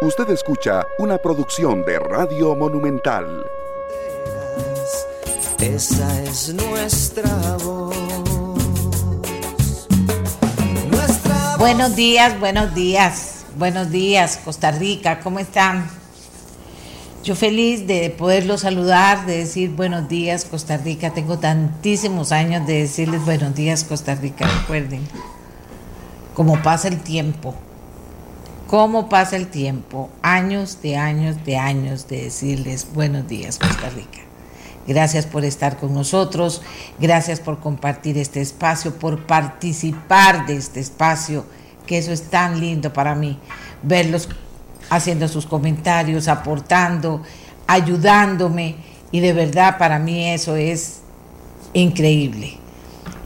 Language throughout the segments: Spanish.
Usted escucha una producción de Radio Monumental. Esa es nuestra voz. Buenos días, buenos días, buenos días, Costa Rica, ¿cómo están? Yo feliz de poderlo saludar, de decir buenos días, Costa Rica. Tengo tantísimos años de decirles buenos días, Costa Rica, recuerden. Cómo pasa el tiempo, cómo pasa el tiempo, años de años de años de decirles buenos días, Costa Rica. Gracias por estar con nosotros, gracias por compartir este espacio, por participar de este espacio, que eso es tan lindo para mí, verlos haciendo sus comentarios, aportando, ayudándome. Y de verdad para mí eso es increíble.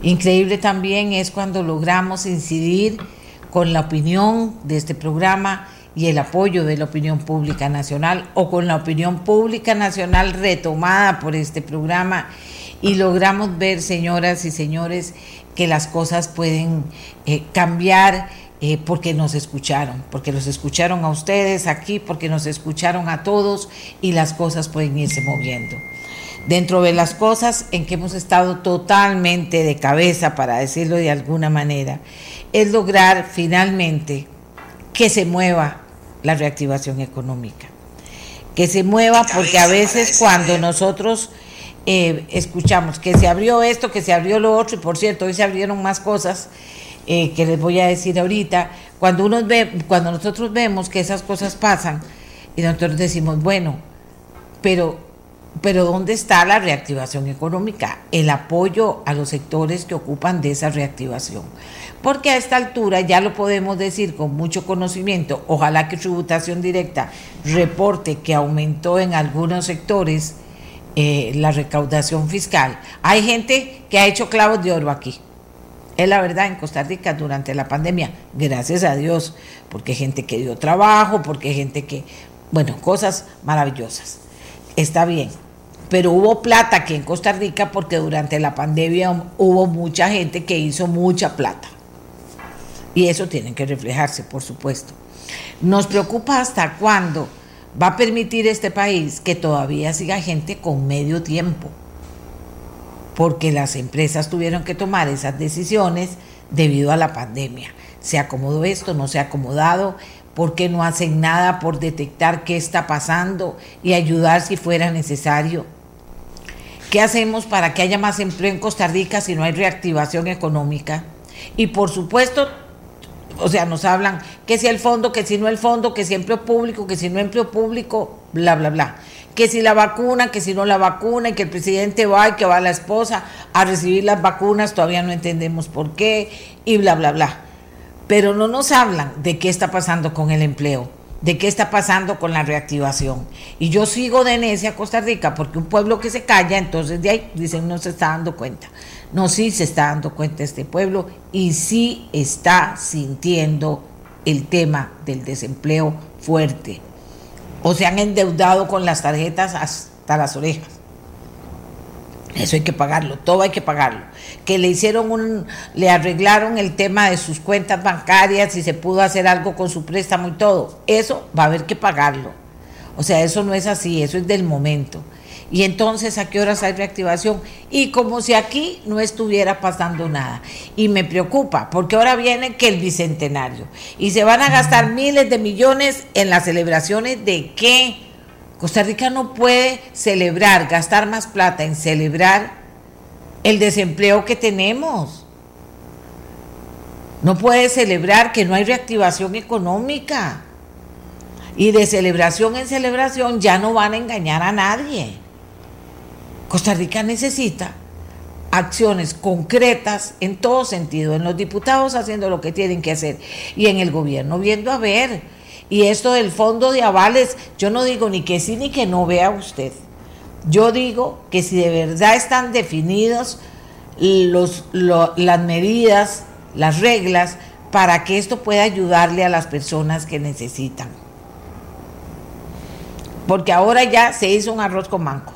Increíble también es cuando logramos incidir con la opinión de este programa y el apoyo de la opinión pública nacional o con la opinión pública nacional retomada por este programa y logramos ver, señoras y señores, que las cosas pueden eh, cambiar eh, porque nos escucharon, porque los escucharon a ustedes aquí, porque nos escucharon a todos y las cosas pueden irse moviendo. Dentro de las cosas en que hemos estado totalmente de cabeza, para decirlo de alguna manera, es lograr finalmente que se mueva la reactivación económica. Que se mueva porque a veces cuando nosotros eh, escuchamos que se abrió esto, que se abrió lo otro, y por cierto, hoy se abrieron más cosas, eh, que les voy a decir ahorita, cuando, uno ve, cuando nosotros vemos que esas cosas pasan y nosotros decimos, bueno, pero, pero ¿dónde está la reactivación económica? El apoyo a los sectores que ocupan de esa reactivación. Porque a esta altura ya lo podemos decir con mucho conocimiento, ojalá que tributación directa reporte que aumentó en algunos sectores eh, la recaudación fiscal. Hay gente que ha hecho clavos de oro aquí es la verdad en Costa Rica durante la pandemia, gracias a Dios, porque gente que dio trabajo, porque gente que, bueno, cosas maravillosas. Está bien. Pero hubo plata aquí en Costa Rica porque durante la pandemia hubo mucha gente que hizo mucha plata. Y eso tiene que reflejarse, por supuesto. Nos preocupa hasta cuándo va a permitir este país que todavía siga gente con medio tiempo porque las empresas tuvieron que tomar esas decisiones debido a la pandemia. ¿Se acomodó esto? ¿No se ha acomodado? ¿Por qué no hacen nada por detectar qué está pasando y ayudar si fuera necesario? ¿Qué hacemos para que haya más empleo en Costa Rica si no hay reactivación económica? Y por supuesto, o sea, nos hablan que si el fondo, que si no el fondo, que si empleo público, que si no empleo público, bla, bla, bla que si la vacuna, que si no la vacuna, y que el presidente va y que va la esposa a recibir las vacunas, todavía no entendemos por qué, y bla, bla, bla. Pero no nos hablan de qué está pasando con el empleo, de qué está pasando con la reactivación. Y yo sigo de necia Costa Rica, porque un pueblo que se calla, entonces de ahí dicen no se está dando cuenta. No, sí se está dando cuenta este pueblo y sí está sintiendo el tema del desempleo fuerte o se han endeudado con las tarjetas hasta las orejas. Eso hay que pagarlo, todo hay que pagarlo. Que le hicieron un, le arreglaron el tema de sus cuentas bancarias y se pudo hacer algo con su préstamo y todo. Eso va a haber que pagarlo. O sea, eso no es así, eso es del momento. Y entonces, ¿a qué horas hay reactivación? Y como si aquí no estuviera pasando nada. Y me preocupa, porque ahora viene que el bicentenario. Y se van a gastar miles de millones en las celebraciones de qué. Costa Rica no puede celebrar, gastar más plata en celebrar el desempleo que tenemos. No puede celebrar que no hay reactivación económica. Y de celebración en celebración ya no van a engañar a nadie. Costa Rica necesita acciones concretas en todo sentido, en los diputados haciendo lo que tienen que hacer y en el gobierno viendo a ver. Y esto del fondo de avales, yo no digo ni que sí ni que no vea usted. Yo digo que si de verdad están definidos los, las medidas, las reglas, para que esto pueda ayudarle a las personas que necesitan. Porque ahora ya se hizo un arroz con manco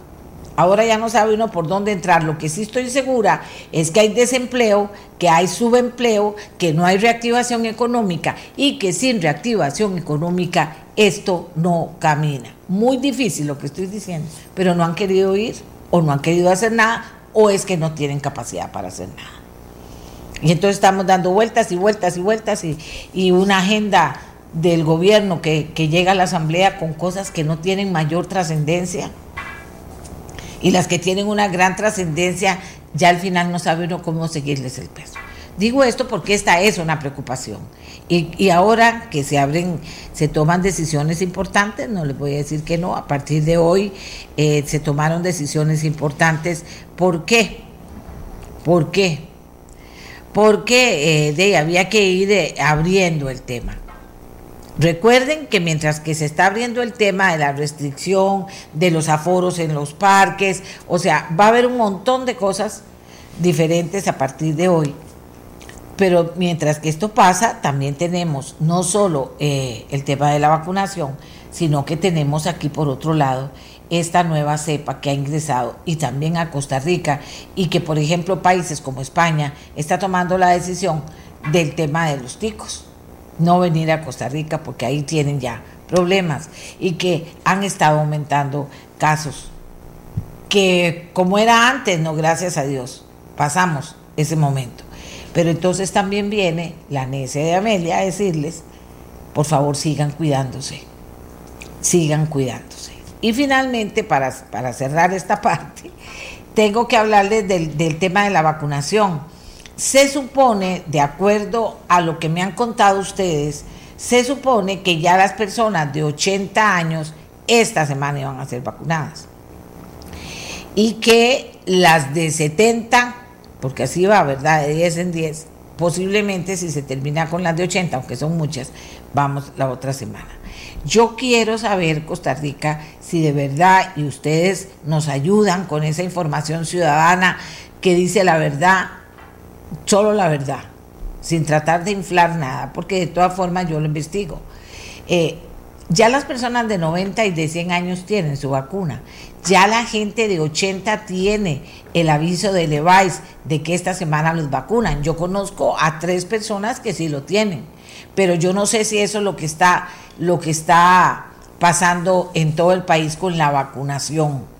Ahora ya no sabe uno por dónde entrar. Lo que sí estoy segura es que hay desempleo, que hay subempleo, que no hay reactivación económica y que sin reactivación económica esto no camina. Muy difícil lo que estoy diciendo, pero no han querido ir o no han querido hacer nada o es que no tienen capacidad para hacer nada. Y entonces estamos dando vueltas y vueltas y vueltas y, una agenda del gobierno que llega a la asamblea con cosas que no tienen mayor trascendencia y las que tienen una gran trascendencia, ya al final no sabe uno cómo seguirles el peso. Digo esto porque esta es una preocupación. Y, ahora que se abren, se toman decisiones importantes, no les voy a decir que no, a partir de hoy eh, se tomaron decisiones importantes. ¿Por qué? ¿Por qué? Porque eh, de, había que ir eh, abriendo el tema. Recuerden que mientras que se está abriendo el tema de la restricción de los aforos en los parques, o sea, va a haber un montón de cosas diferentes a partir de hoy. Pero mientras que esto pasa, también tenemos no solo eh, el tema de la vacunación, sino que tenemos aquí por otro lado esta nueva cepa que ha ingresado y también a Costa Rica y que por ejemplo países como España está tomando la decisión del tema de los ticos no venir a Costa Rica porque ahí tienen ya problemas y que han estado aumentando casos. Que como era antes, no, gracias a Dios, pasamos ese momento. Pero entonces también viene la necia de Amelia a decirles, por favor sigan cuidándose, sigan cuidándose. Y finalmente, para, para cerrar esta parte, tengo que hablarles del, del tema de la vacunación se supone, de acuerdo a lo que me han contado ustedes, se supone que ya las personas de 80 años esta semana iban a ser vacunadas. Y que las de 70, porque así va, ¿verdad? De 10 en 10, posiblemente si se termina con las de 80, aunque son muchas, vamos la otra semana. Yo quiero saber, Costa Rica, si de verdad y ustedes nos ayudan con esa información ciudadana que dice la verdad, solo la verdad, sin tratar de inflar nada, porque de todas formas yo lo investigo. Eh, ya las personas de 90 y de 100 años tienen su vacuna. Ya la gente de 80 tiene el aviso de Levice de que esta semana los vacunan. Yo conozco a tres personas que sí lo tienen, pero yo no sé si eso es lo que está, lo que está pasando en todo el país con la vacunación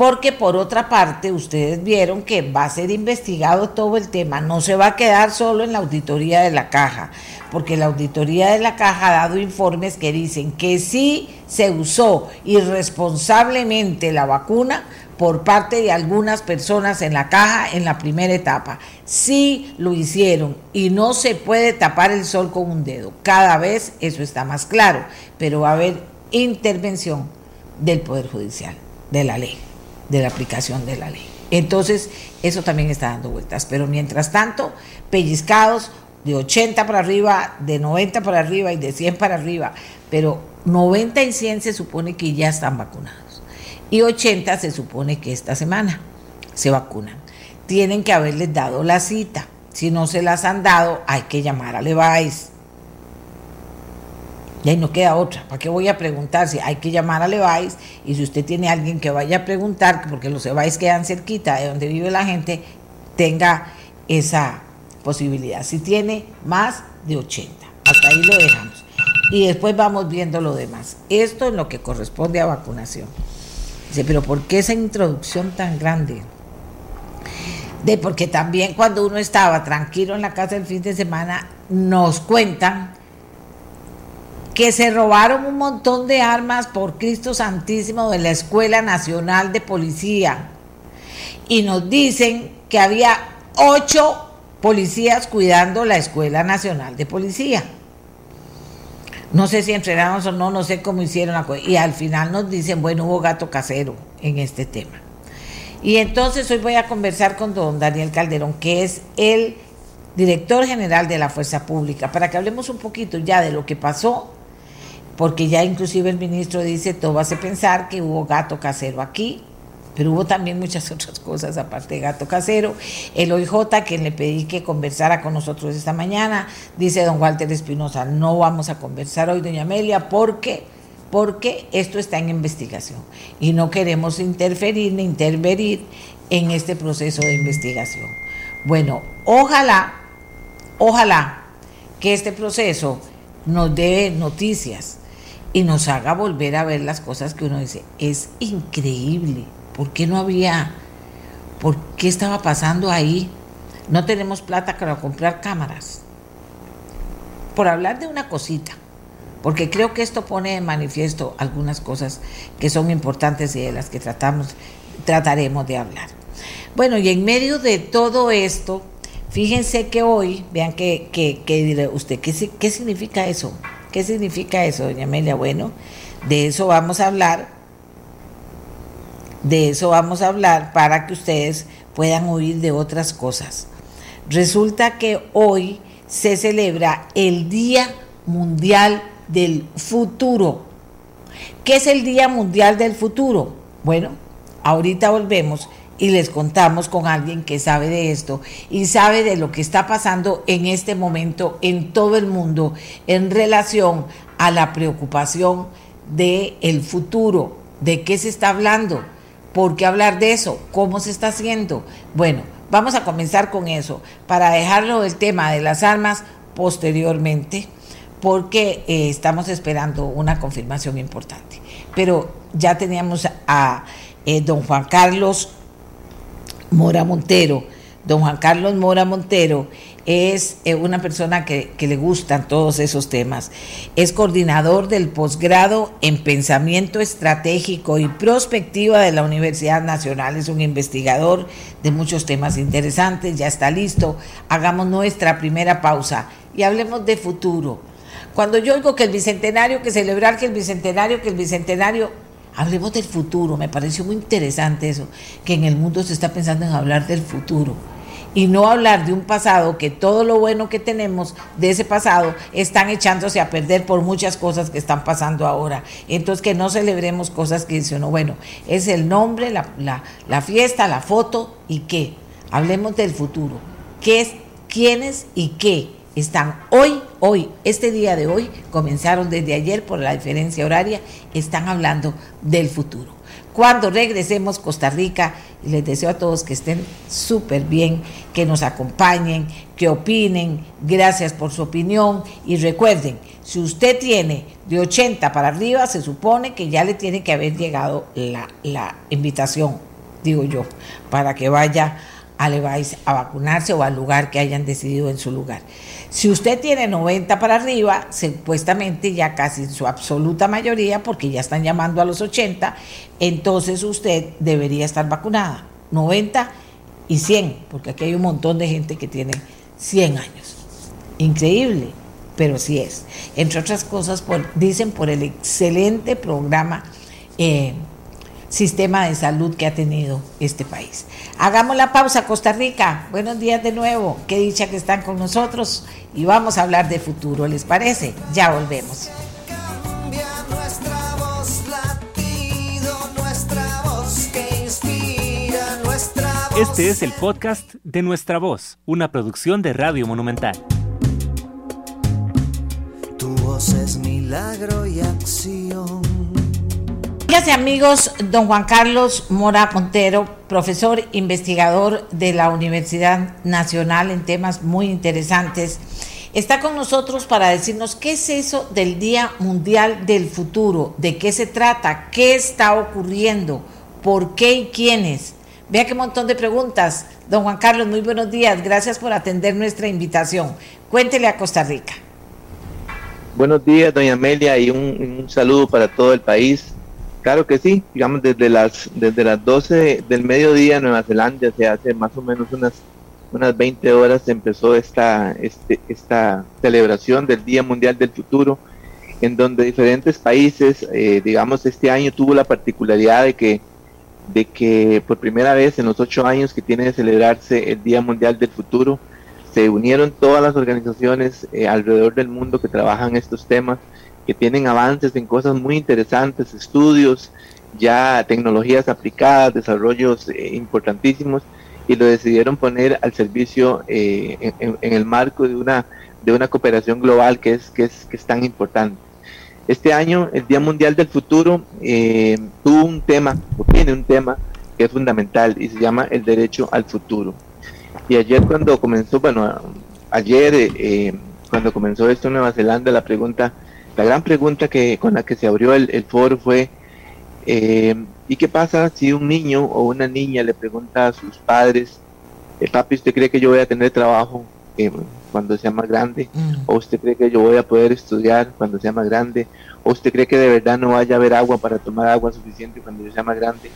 porque por otra parte ustedes vieron que va a ser investigado todo el tema, no se va a quedar solo en la auditoría de la caja, porque la auditoría de la caja ha dado informes que dicen que sí se usó irresponsablemente la vacuna por parte de algunas personas en la caja en la primera etapa. Sí lo hicieron y no se puede tapar el sol con un dedo. Cada vez eso está más claro, pero va a haber intervención del Poder Judicial, de la ley de la aplicación de la ley. Entonces, eso también está dando vueltas. Pero mientras tanto, pellizcados de 80 para arriba, de 90 para arriba y de 100 para arriba. Pero 90 y 100 se supone que ya están vacunados. Y 80 se supone que esta semana se vacunan. Tienen que haberles dado la cita. Si no se las han dado, hay que llamar a Levice y ahí no queda otra. ¿Para qué voy a preguntar? Si hay que llamar a Levi's y si usted tiene alguien que vaya a preguntar, porque los Levi's quedan cerquita de donde vive la gente, tenga esa posibilidad. Si tiene más de 80, hasta ahí lo dejamos. Y después vamos viendo lo demás. Esto es lo que corresponde a vacunación. Dice, pero ¿por qué esa introducción tan grande? De porque también cuando uno estaba tranquilo en la casa el fin de semana, nos cuentan que se robaron un montón de armas por Cristo Santísimo de la Escuela Nacional de Policía. Y nos dicen que había ocho policías cuidando la Escuela Nacional de Policía. No sé si entrenaron o no, no sé cómo hicieron la cosa. Y al final nos dicen, bueno, hubo gato casero en este tema. Y entonces hoy voy a conversar con don Daniel Calderón, que es el director general de la Fuerza Pública, para que hablemos un poquito ya de lo que pasó porque ya inclusive el ministro dice, todo hace pensar que hubo gato casero aquí, pero hubo también muchas otras cosas aparte de gato casero. El OIJ, quien le pedí que conversara con nosotros esta mañana, dice don Walter Espinosa, no vamos a conversar hoy, doña Amelia, porque porque esto está en investigación y no queremos interferir ni intervenir en este proceso de investigación. Bueno, ojalá, ojalá que este proceso nos dé noticias y nos haga volver a ver las cosas que uno dice, es increíble, ¿por qué no había, por qué estaba pasando ahí? No tenemos plata para comprar cámaras. Por hablar de una cosita, porque creo que esto pone de manifiesto algunas cosas que son importantes y de las que tratamos, trataremos de hablar. Bueno, y en medio de todo esto, fíjense que hoy, vean que, que, que usted, ¿qué, ¿qué significa eso? ¿Qué significa eso, doña Amelia? Bueno, de eso vamos a hablar, de eso vamos a hablar para que ustedes puedan oír de otras cosas. Resulta que hoy se celebra el Día Mundial del Futuro. ¿Qué es el Día Mundial del Futuro? Bueno, ahorita volvemos y les contamos con alguien que sabe de esto y sabe de lo que está pasando en este momento en todo el mundo en relación a la preocupación de el futuro, de qué se está hablando, por qué hablar de eso, cómo se está haciendo. Bueno, vamos a comenzar con eso para dejarlo el tema de las armas posteriormente porque eh, estamos esperando una confirmación importante. Pero ya teníamos a eh, don Juan Carlos Mora Montero. Don Juan Carlos Mora Montero es eh, una persona que, le gustan todos esos temas. Es coordinador del posgrado en pensamiento estratégico y prospectiva de la Universidad Nacional. Es un investigador de muchos temas interesantes. Ya está listo. Hagamos nuestra primera pausa y hablemos de futuro cuando yo oigo que el bicentenario, que celebrar que el bicentenario, que el bicentenario, hablemos del futuro. Me pareció muy interesante eso, que en el mundo se está pensando en hablar del futuro y no hablar de un pasado que todo lo bueno que tenemos de ese pasado están echándose a perder por muchas cosas que están pasando ahora. Entonces que no celebremos cosas que dice uno, bueno, es el nombre, la, la, la fiesta, la foto y qué. Hablemos del futuro. ¿Qué es, quiénes y qué? Están hoy, hoy, este día de hoy, comenzaron desde ayer por la diferencia horaria, están hablando del futuro. Cuando regresemos Costa Rica, les deseo a todos que estén súper bien, que nos acompañen, que opinen, gracias por su opinión y recuerden, si usted tiene de 80 para arriba, se supone que ya le tiene que haber llegado la, la invitación, digo yo, para que vaya a Levice a vacunarse o al lugar que hayan decidido en su lugar. Si usted tiene 90 para arriba, supuestamente ya casi en su absoluta mayoría, porque ya están llamando a los 80, entonces usted debería estar vacunada. 90 y 100, porque aquí hay un montón de gente que tiene 100 años. Increíble, pero sí es. Entre otras cosas, dicen por el excelente programa. Eh, sistema de salud que ha tenido este país. Hagamos la pausa, Costa Rica. Buenos días de nuevo. Qué dicha que están con nosotros y vamos a hablar de futuro, ¿les parece? Ya volvemos. Este es el podcast de Nuestra Voz, una producción de Radio Monumental. Tu voz es milagro y acción. Amigas y amigos, don Juan Carlos Mora Montero, profesor investigador de la Universidad Nacional en temas muy interesantes, está con nosotros para decirnos qué es eso del Día Mundial del Futuro, de qué se trata, qué está ocurriendo, por qué y quiénes. Vea qué montón de preguntas. Don Juan Carlos, muy buenos días. Gracias por atender nuestra invitación. Cuéntele a Costa Rica. Buenos días, doña Amelia, y un, un saludo para todo el país. Claro que sí, digamos desde las desde las 12 del mediodía en Nueva Zelanda, se hace más o menos unas unas 20 horas empezó esta este, esta celebración del Día Mundial del Futuro, en donde diferentes países, eh, digamos este año tuvo la particularidad de que de que por primera vez en los ocho años que tiene de celebrarse el Día Mundial del Futuro, se unieron todas las organizaciones eh, alrededor del mundo que trabajan estos temas que tienen avances en cosas muy interesantes, estudios, ya tecnologías aplicadas, desarrollos eh, importantísimos, y lo decidieron poner al servicio eh, en, el marco de una, de una cooperación global que es, que es, que es tan importante. Este año, el Día Mundial del Futuro, eh, tuvo un tema, o tiene un tema que es fundamental y se llama el derecho al futuro. Y ayer cuando comenzó, bueno, ayer cuando comenzó esto en Nueva Zelanda, la pregunta, la gran pregunta que con la que se abrió el, foro fue, eh, ¿y qué pasa si un niño o una niña le pregunta a sus padres, papi, ¿usted cree que yo voy a tener trabajo? cuando sea más grande? Mm. ¿O usted cree que yo voy a poder estudiar cuando sea más grande? ¿O usted cree que de verdad no vaya a haber agua para tomar agua suficiente cuando yo sea más grande?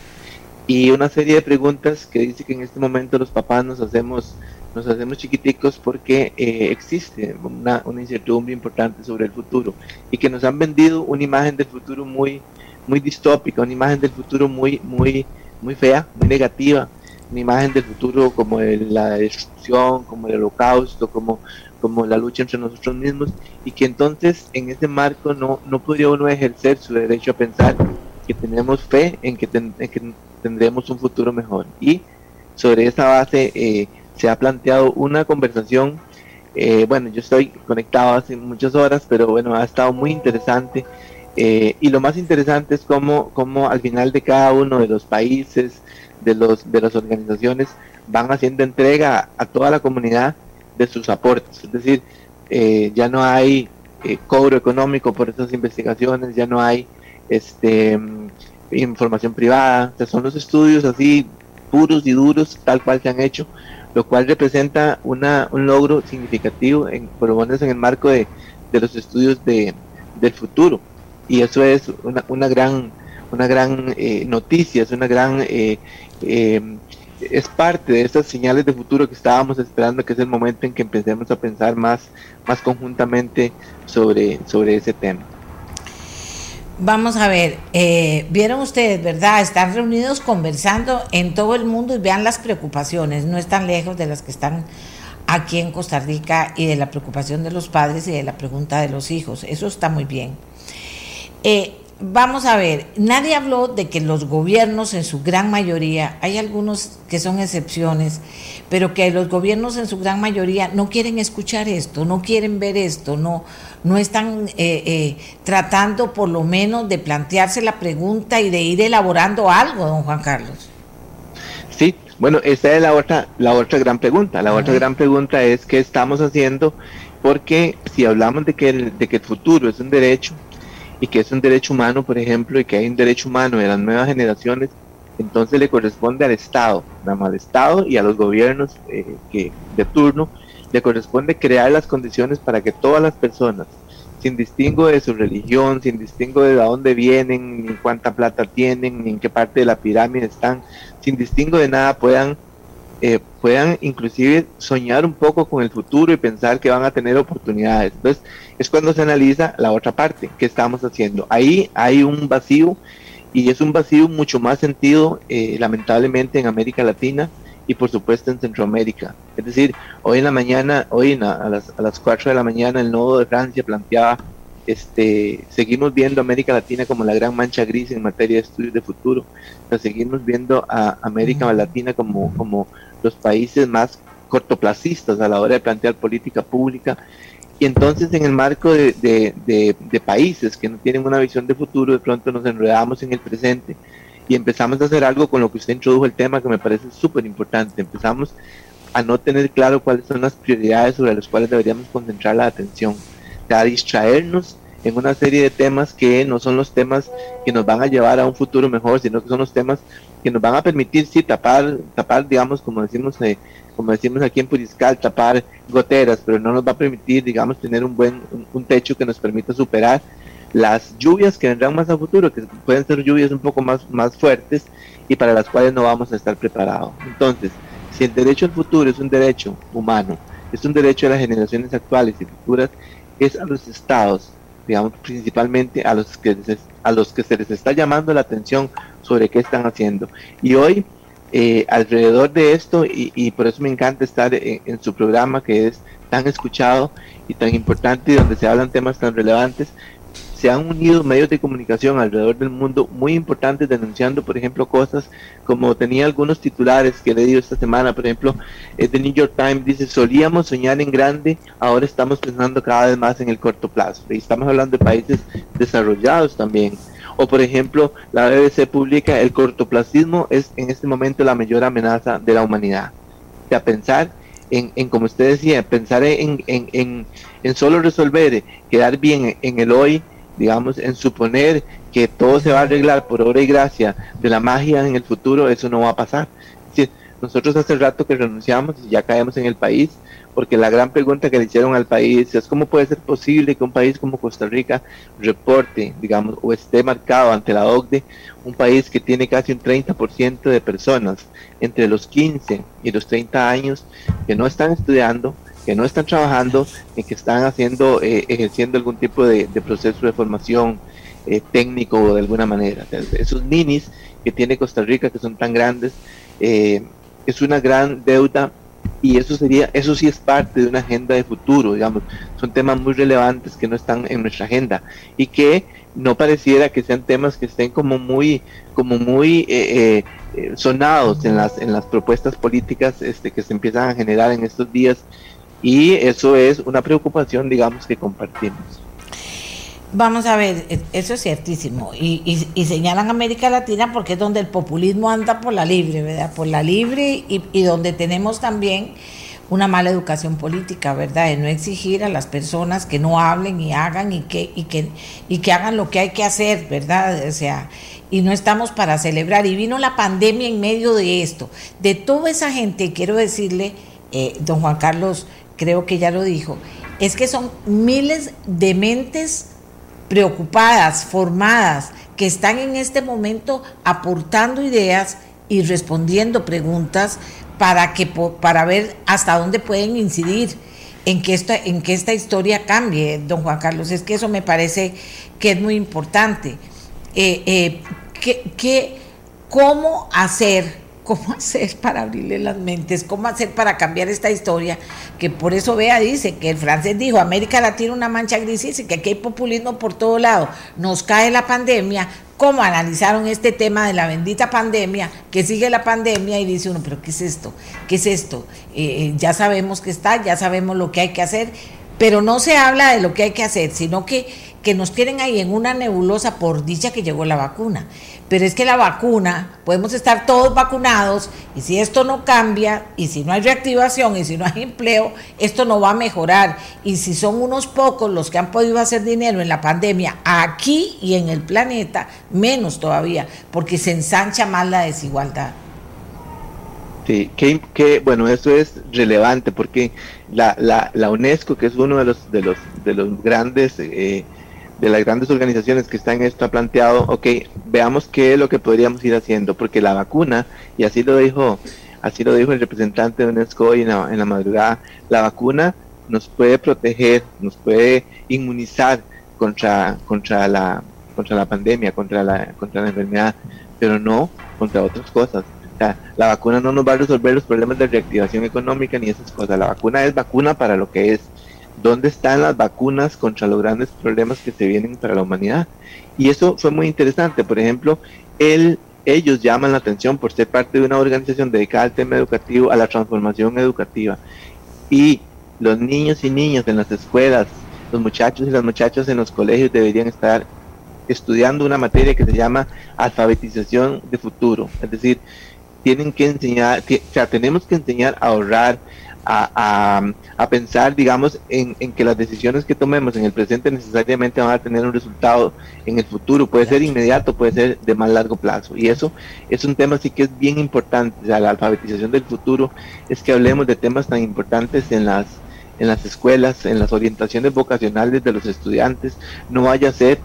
Y una serie de preguntas que dice que en este momento los papás nos hacemos nos hacemos chiquiticos porque eh, existe una, incertidumbre importante sobre el futuro y que nos han vendido una imagen del futuro muy muy distópica, una imagen del futuro muy muy muy fea, muy negativa, una imagen del futuro como la destrucción, como el holocausto, como, como la lucha entre nosotros mismos, y que entonces en ese marco no, no podría uno ejercer su derecho a pensar que tenemos fe en que, tendremos un futuro mejor. Y sobre esa base eh, se ha planteado una conversación, eh, bueno, yo estoy conectado hace muchas horas, pero bueno, ha estado muy interesante. Eh, y lo más interesante es cómo, cómo al final de cada uno de los países, de, los, de las organizaciones van haciendo entrega a toda la comunidad de sus aportes. Es decir, eh, ya no hay eh, cobro económico por estas investigaciones, ya no hay este información privada, son los estudios así puros y duros, tal cual se han hecho, lo cual representa una, un logro significativo, en, por lo menos en el marco de, de los estudios de, del futuro. Y eso es una, una gran una gran eh, noticia, es una gran eh, eh, es parte de estas señales de futuro que estábamos esperando, que es el momento en que empecemos a pensar más, más conjuntamente sobre, sobre ese tema. Vamos a ver, vieron ustedes, ¿verdad? Están reunidos conversando en todo el mundo y vean las preocupaciones, no están lejos de las que están aquí en Costa Rica y de la preocupación de los padres y de la pregunta de los hijos. Eso está muy bien. Eh, vamos a ver, nadie habló de que los gobiernos en su gran mayoría, hay algunos que son excepciones, pero que los gobiernos en su gran mayoría no quieren escuchar esto, no quieren ver esto, no, no están eh, eh, tratando por lo menos de plantearse la pregunta y de ir elaborando algo, don Juan Carlos. Sí, bueno, esa es la otra, la otra gran pregunta. La otra gran pregunta es qué estamos haciendo, porque si hablamos de que de que el futuro es un derecho, y que es un derecho humano, por ejemplo, y que hay un derecho humano de las nuevas generaciones, entonces le corresponde al Estado, al Estado y a los gobiernos eh, que de turno, le corresponde crear las condiciones para que todas las personas, sin distingo de su religión, sin distingo de dónde vienen, ni cuánta plata tienen, ni en qué parte de la pirámide están, sin distingo de nada, puedan eh, puedan inclusive soñar un poco con el futuro y pensar que van a tener oportunidades. Entonces, es cuando se analiza la otra parte, que estamos haciendo. Ahí hay un vacío y es un vacío mucho más sentido, eh, lamentablemente, en América Latina y por supuesto en Centroamérica. Es decir, hoy en la mañana, hoy a, las, a las 4 de la mañana, el nodo de Francia planteaba este, seguimos viendo a América Latina como la gran mancha gris en materia de estudios de futuro. seguimos viendo a América Latina como, como los países más cortoplacistas a la hora de plantear política pública. Y entonces en el marco de, de, países que no tienen una visión de futuro, de pronto nos enredamos en el presente y empezamos a hacer algo con lo que usted introdujo el tema que me parece súper importante. Empezamos a no tener claro cuáles son las prioridades sobre las cuales deberíamos concentrar la atención a distraernos en una serie de temas que no son los temas que nos van a llevar a un futuro mejor, sino que son los temas que nos van a permitir, sí, tapar, tapar, digamos, como decimos, eh, como decimos aquí en Puriscal, tapar goteras, pero no nos va a permitir, digamos, tener un buen, un, techo que nos permita superar las lluvias que vendrán más a futuro, que pueden ser lluvias un poco más, más fuertes y para las cuales no vamos a estar preparados. Entonces, si el derecho al futuro es un derecho humano, es un derecho de las generaciones actuales y futuras, es a los estados, digamos principalmente a los que a los que se les está llamando la atención sobre qué están haciendo. Y hoy eh, alrededor de esto y, por eso me encanta estar en, su programa que es tan escuchado y tan importante y donde se hablan temas tan relevantes. Se han unido medios de comunicación alrededor del mundo muy importantes denunciando, por ejemplo, cosas como tenía algunos titulares que he leído esta semana, por ejemplo, eh, The New York Times dice, solíamos soñar en grande, ahora estamos pensando cada vez más en el corto plazo. Y estamos hablando de países desarrollados también. O por ejemplo, la BBC publica, el cortoplacismo es en este momento la mayor amenaza de la humanidad. O sea, pensar en, en como usted decía, pensar en, en, en, en solo resolver, quedar bien en el hoy, digamos, en suponer que todo se va a arreglar por obra y gracia de la magia en el futuro, eso no va a pasar. nosotros hace rato que renunciamos y ya caemos en el país, porque la gran pregunta que le hicieron al país es cómo puede ser posible que un país como Costa Rica reporte, digamos, o esté marcado ante la OCDE, un país que tiene casi un 30% de personas entre los 15 y los 30 años que no están estudiando, que no están trabajando y que están haciendo, eh, ejerciendo algún tipo de, proceso de formación eh, técnico o de alguna manera. esos ninis que tiene Costa Rica, que son tan grandes, eh, es una gran deuda y eso sería, eso sí es parte de una agenda de futuro, digamos, son temas muy relevantes que no están en nuestra agenda y que no pareciera que sean temas que estén como muy, como muy sonados en las, en las propuestas políticas este, que se empiezan a generar en estos días y eso es una preocupación, digamos, que compartimos. Vamos a ver, e, eso es ciertísimo. Y, y, señalan América Latina porque es donde el populismo anda por la libre, ¿verdad? Por la libre y, y donde tenemos también una mala educación política, ¿verdad? De no exigir a las personas que no hablen y hagan y que, y que, y que hagan lo que hay que hacer, ¿verdad? O sea, y no estamos para celebrar. Y vino la pandemia en medio de esto. De toda esa gente, quiero decirle, eh, don Juan Carlos, creo que ya lo dijo, es que son miles de mentes preocupadas, formadas, que están en este momento aportando ideas y respondiendo preguntas para, que, para ver hasta dónde pueden incidir en que, esta, en que esta historia cambie, don Juan Carlos. Es que eso me parece que es muy importante. Eh, eh, ¿Cómo hacer cómo hacer para abrirle las mentes, cómo hacer para cambiar esta historia, que por eso vea, dice que el francés dijo, América Latina una mancha gris y que aquí hay populismo por todo lado, nos cae la pandemia, cómo analizaron este tema de la bendita pandemia, que sigue la pandemia y dice uno, pero ¿qué es esto? ¿Qué es esto? Eh, eh, ya sabemos que está, ya sabemos lo que hay que hacer, pero no se habla de lo que hay que hacer, sino que, que nos tienen ahí en una nebulosa por dicha que llegó la vacuna. Pero es que la vacuna, podemos estar todos vacunados y si esto no cambia y si no hay reactivación y si no hay empleo, esto no va a mejorar. Y si son unos pocos los que han podido hacer dinero en la pandemia aquí y en el planeta, menos todavía, porque se ensancha más la desigualdad. Sí, que, bueno, eso es relevante porque la, la, la, UNESCO, que es uno de los, de los, de los grandes... Eh, de las grandes organizaciones que están en esto ha planteado, ok, veamos qué es lo que podríamos ir haciendo, porque la vacuna, y así lo dijo, así lo dijo el representante de UNESCO hoy en la, en la madrugada, la vacuna nos puede proteger, nos puede inmunizar contra, contra la contra la pandemia, contra la, contra la enfermedad, pero no contra otras cosas. O sea, la vacuna no nos va a resolver los problemas de reactivación económica ni esas cosas. La vacuna es vacuna para lo que es dónde están las vacunas contra los grandes problemas que se vienen para la humanidad. Y eso fue muy interesante. Por ejemplo, ellos llaman la atención por ser parte de una organización dedicada al tema educativo, a la transformación educativa. Y los niños y niñas en las escuelas, los muchachos y las muchachas en los colegios deberían estar estudiando una materia que se llama alfabetización de futuro. Es decir, tienen que enseñar, o sea, tenemos que enseñar a ahorrar, a, pensar, digamos, en, que las decisiones que tomemos en el presente necesariamente van a tener un resultado en el futuro. Puede ser inmediato, puede ser de más largo plazo. Y eso es un tema sí que es bien importante. O sea, la alfabetización del futuro es que hablemos de temas tan importantes en las en las escuelas, en las orientaciones vocacionales de los estudiantes, no vaya a ser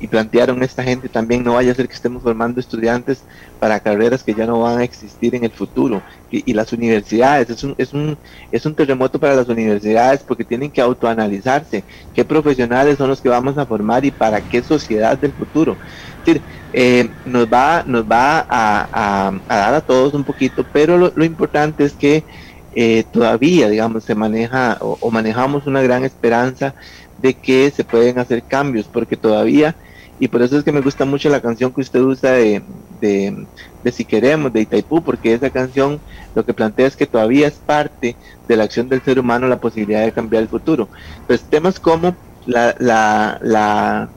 y plantearon esta gente también no vaya a ser que estemos formando estudiantes para carreras que ya no van a existir en el futuro. Y, las universidades es un, es un es un terremoto para las universidades porque tienen que autoanalizarse qué profesionales son los que vamos a formar y para qué sociedad del futuro. Eh, nos va nos va a, dar a todos un poquito pero lo, importante es que eh, todavía digamos se maneja o manejamos una gran esperanza de que se pueden hacer cambios, porque todavía, y por eso es que me gusta mucho la canción que usted usa de, de, Si Queremos, de Itaipú, porque esa canción lo que plantea es que todavía es parte de la acción del ser humano la posibilidad de cambiar el futuro. Pues temas como la, la, la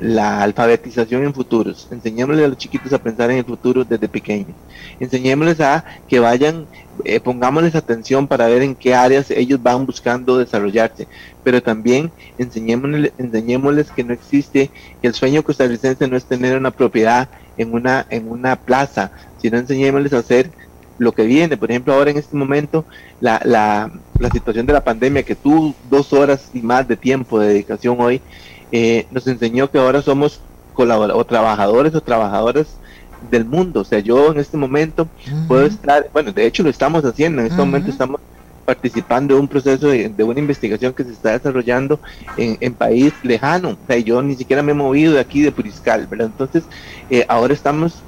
la alfabetización en futuros. Enseñémosles a los chiquitos a pensar en el futuro desde pequeños. Enseñémosles a que vayan, eh, pongámosles atención para ver en qué áreas ellos van buscando desarrollarse. Pero también enseñémosles, enseñémosles que no existe, que el sueño costarricense no es tener una propiedad en una, en una plaza, sino enseñémosles a hacer lo que viene. Por ejemplo, ahora en este momento, la, la, la situación de la pandemia, que tuvo dos horas y más de tiempo de dedicación hoy, eh, nos enseñó que ahora somos colaboradores o trabajadores o trabajadoras del mundo. O sea, yo en este momento puedo estar, bueno, de hecho lo estamos haciendo, en este momento estamos participando de un proceso de, una investigación que se está desarrollando en, en, país lejano. O sea, yo ni siquiera me he movido de aquí de Puriscal, ¿verdad? Entonces, eh, ahora estamos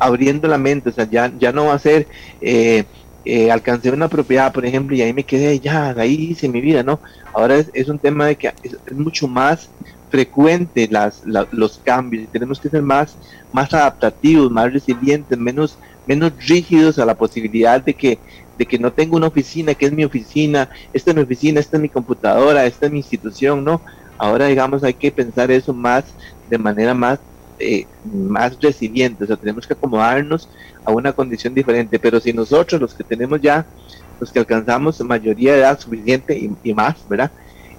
abriendo la mente, o sea, ya, ya no va a ser... Eh, eh, alcancé una propiedad, por ejemplo, y ahí me quedé, ya, ahí hice mi vida, ¿no? Ahora es, es un tema de que es, es mucho más frecuente las, los cambios y tenemos que ser más, más adaptativos, más resilientes, menos, menos rígidos a la posibilidad de que, de que no tengo una oficina, que es mi oficina, esta es mi oficina, esta es mi computadora, esta es mi institución, ¿no? Ahora, digamos, hay que pensar eso más, de manera más, eh, más resiliente, o sea, tenemos que acomodarnos a una condición diferente, pero si nosotros, los que tenemos ya, los que alcanzamos mayoría de edad suficiente y, y más, ¿verdad?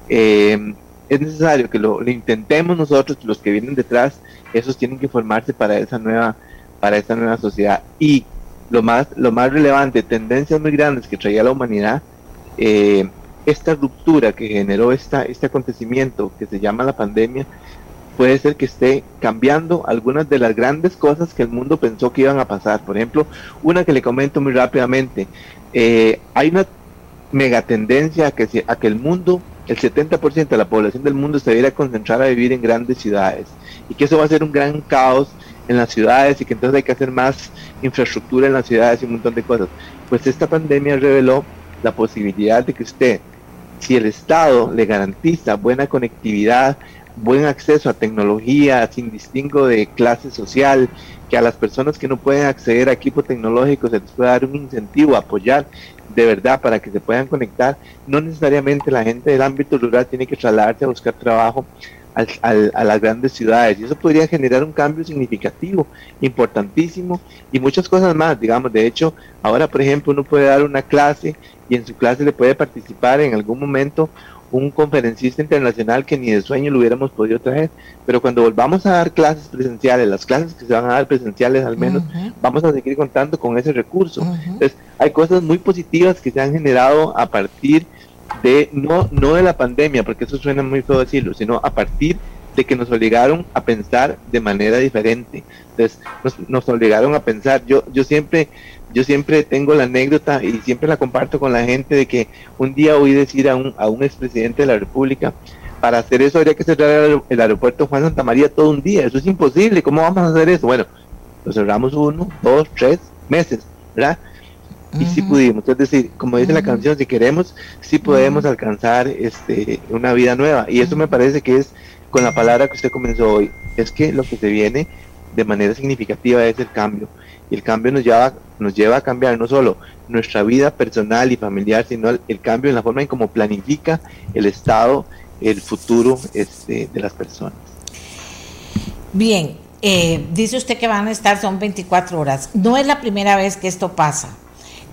Eh, es necesario que lo, intentemos nosotros, los que vienen detrás, esos tienen que formarse para esa nueva, para esa nueva sociedad. Y lo más, lo más relevante, tendencias muy grandes que traía la humanidad, eh, esta ruptura que generó esta, este acontecimiento que se llama la pandemia, puede ser que esté cambiando algunas de las grandes cosas que el mundo pensó que iban a pasar. Por ejemplo, una que le comento muy rápidamente, eh, hay una megatendencia a que, a que el mundo el 70% de la población del mundo se debiera concentrar a vivir en grandes ciudades y que eso va a ser un gran caos en las ciudades y que entonces hay que hacer más infraestructura en las ciudades y un montón de cosas. Pues esta pandemia reveló la posibilidad de que usted, si el Estado le garantiza buena conectividad, buen acceso a tecnología sin distingo de clase social, que a las personas que no pueden acceder a equipo tecnológico se les pueda dar un incentivo, apoyar de verdad para que se puedan conectar. No necesariamente la gente del ámbito rural tiene que trasladarse a buscar trabajo a las grandes ciudades y eso podría generar un cambio significativo, importantísimo y muchas cosas más, digamos, de hecho, ahora por ejemplo uno puede dar una clase y en su clase le puede participar en algún momento un conferencista internacional que ni de sueño lo hubiéramos podido traer. Pero cuando volvamos a dar clases presenciales, las clases que se van a dar presenciales al menos, vamos a seguir contando con ese recurso. Entonces, hay cosas muy positivas que se han generado a partir de, no, no de la pandemia, porque eso suena muy feo decirlo, sino a partir de que nos obligaron a pensar de manera diferente. Entonces, nos, nos obligaron a pensar. Yo, yo siempre yo siempre tengo la anécdota y siempre la comparto con la gente de que un día oí decir a un, a un expresidente de la República, para hacer eso habría que cerrar el, aeropuerto Juan Santa María todo un día, eso es imposible, ¿cómo vamos a hacer eso? Bueno, lo cerramos uno, dos, tres meses, ¿verdad? Y sí pudimos, es decir, como dice la canción, si queremos, sí podemos alcanzar este, una vida nueva. Y eso me parece que es con la palabra que usted comenzó hoy, es que lo que se viene de manera significativa es el cambio. Y el cambio nos lleva, nos lleva a cambiar no solo nuestra vida personal y familiar, sino el, cambio en la forma en cómo planifica el Estado el futuro este, de las personas. Bien, eh, dice usted que van a estar, son 24 horas. No es la primera vez que esto pasa.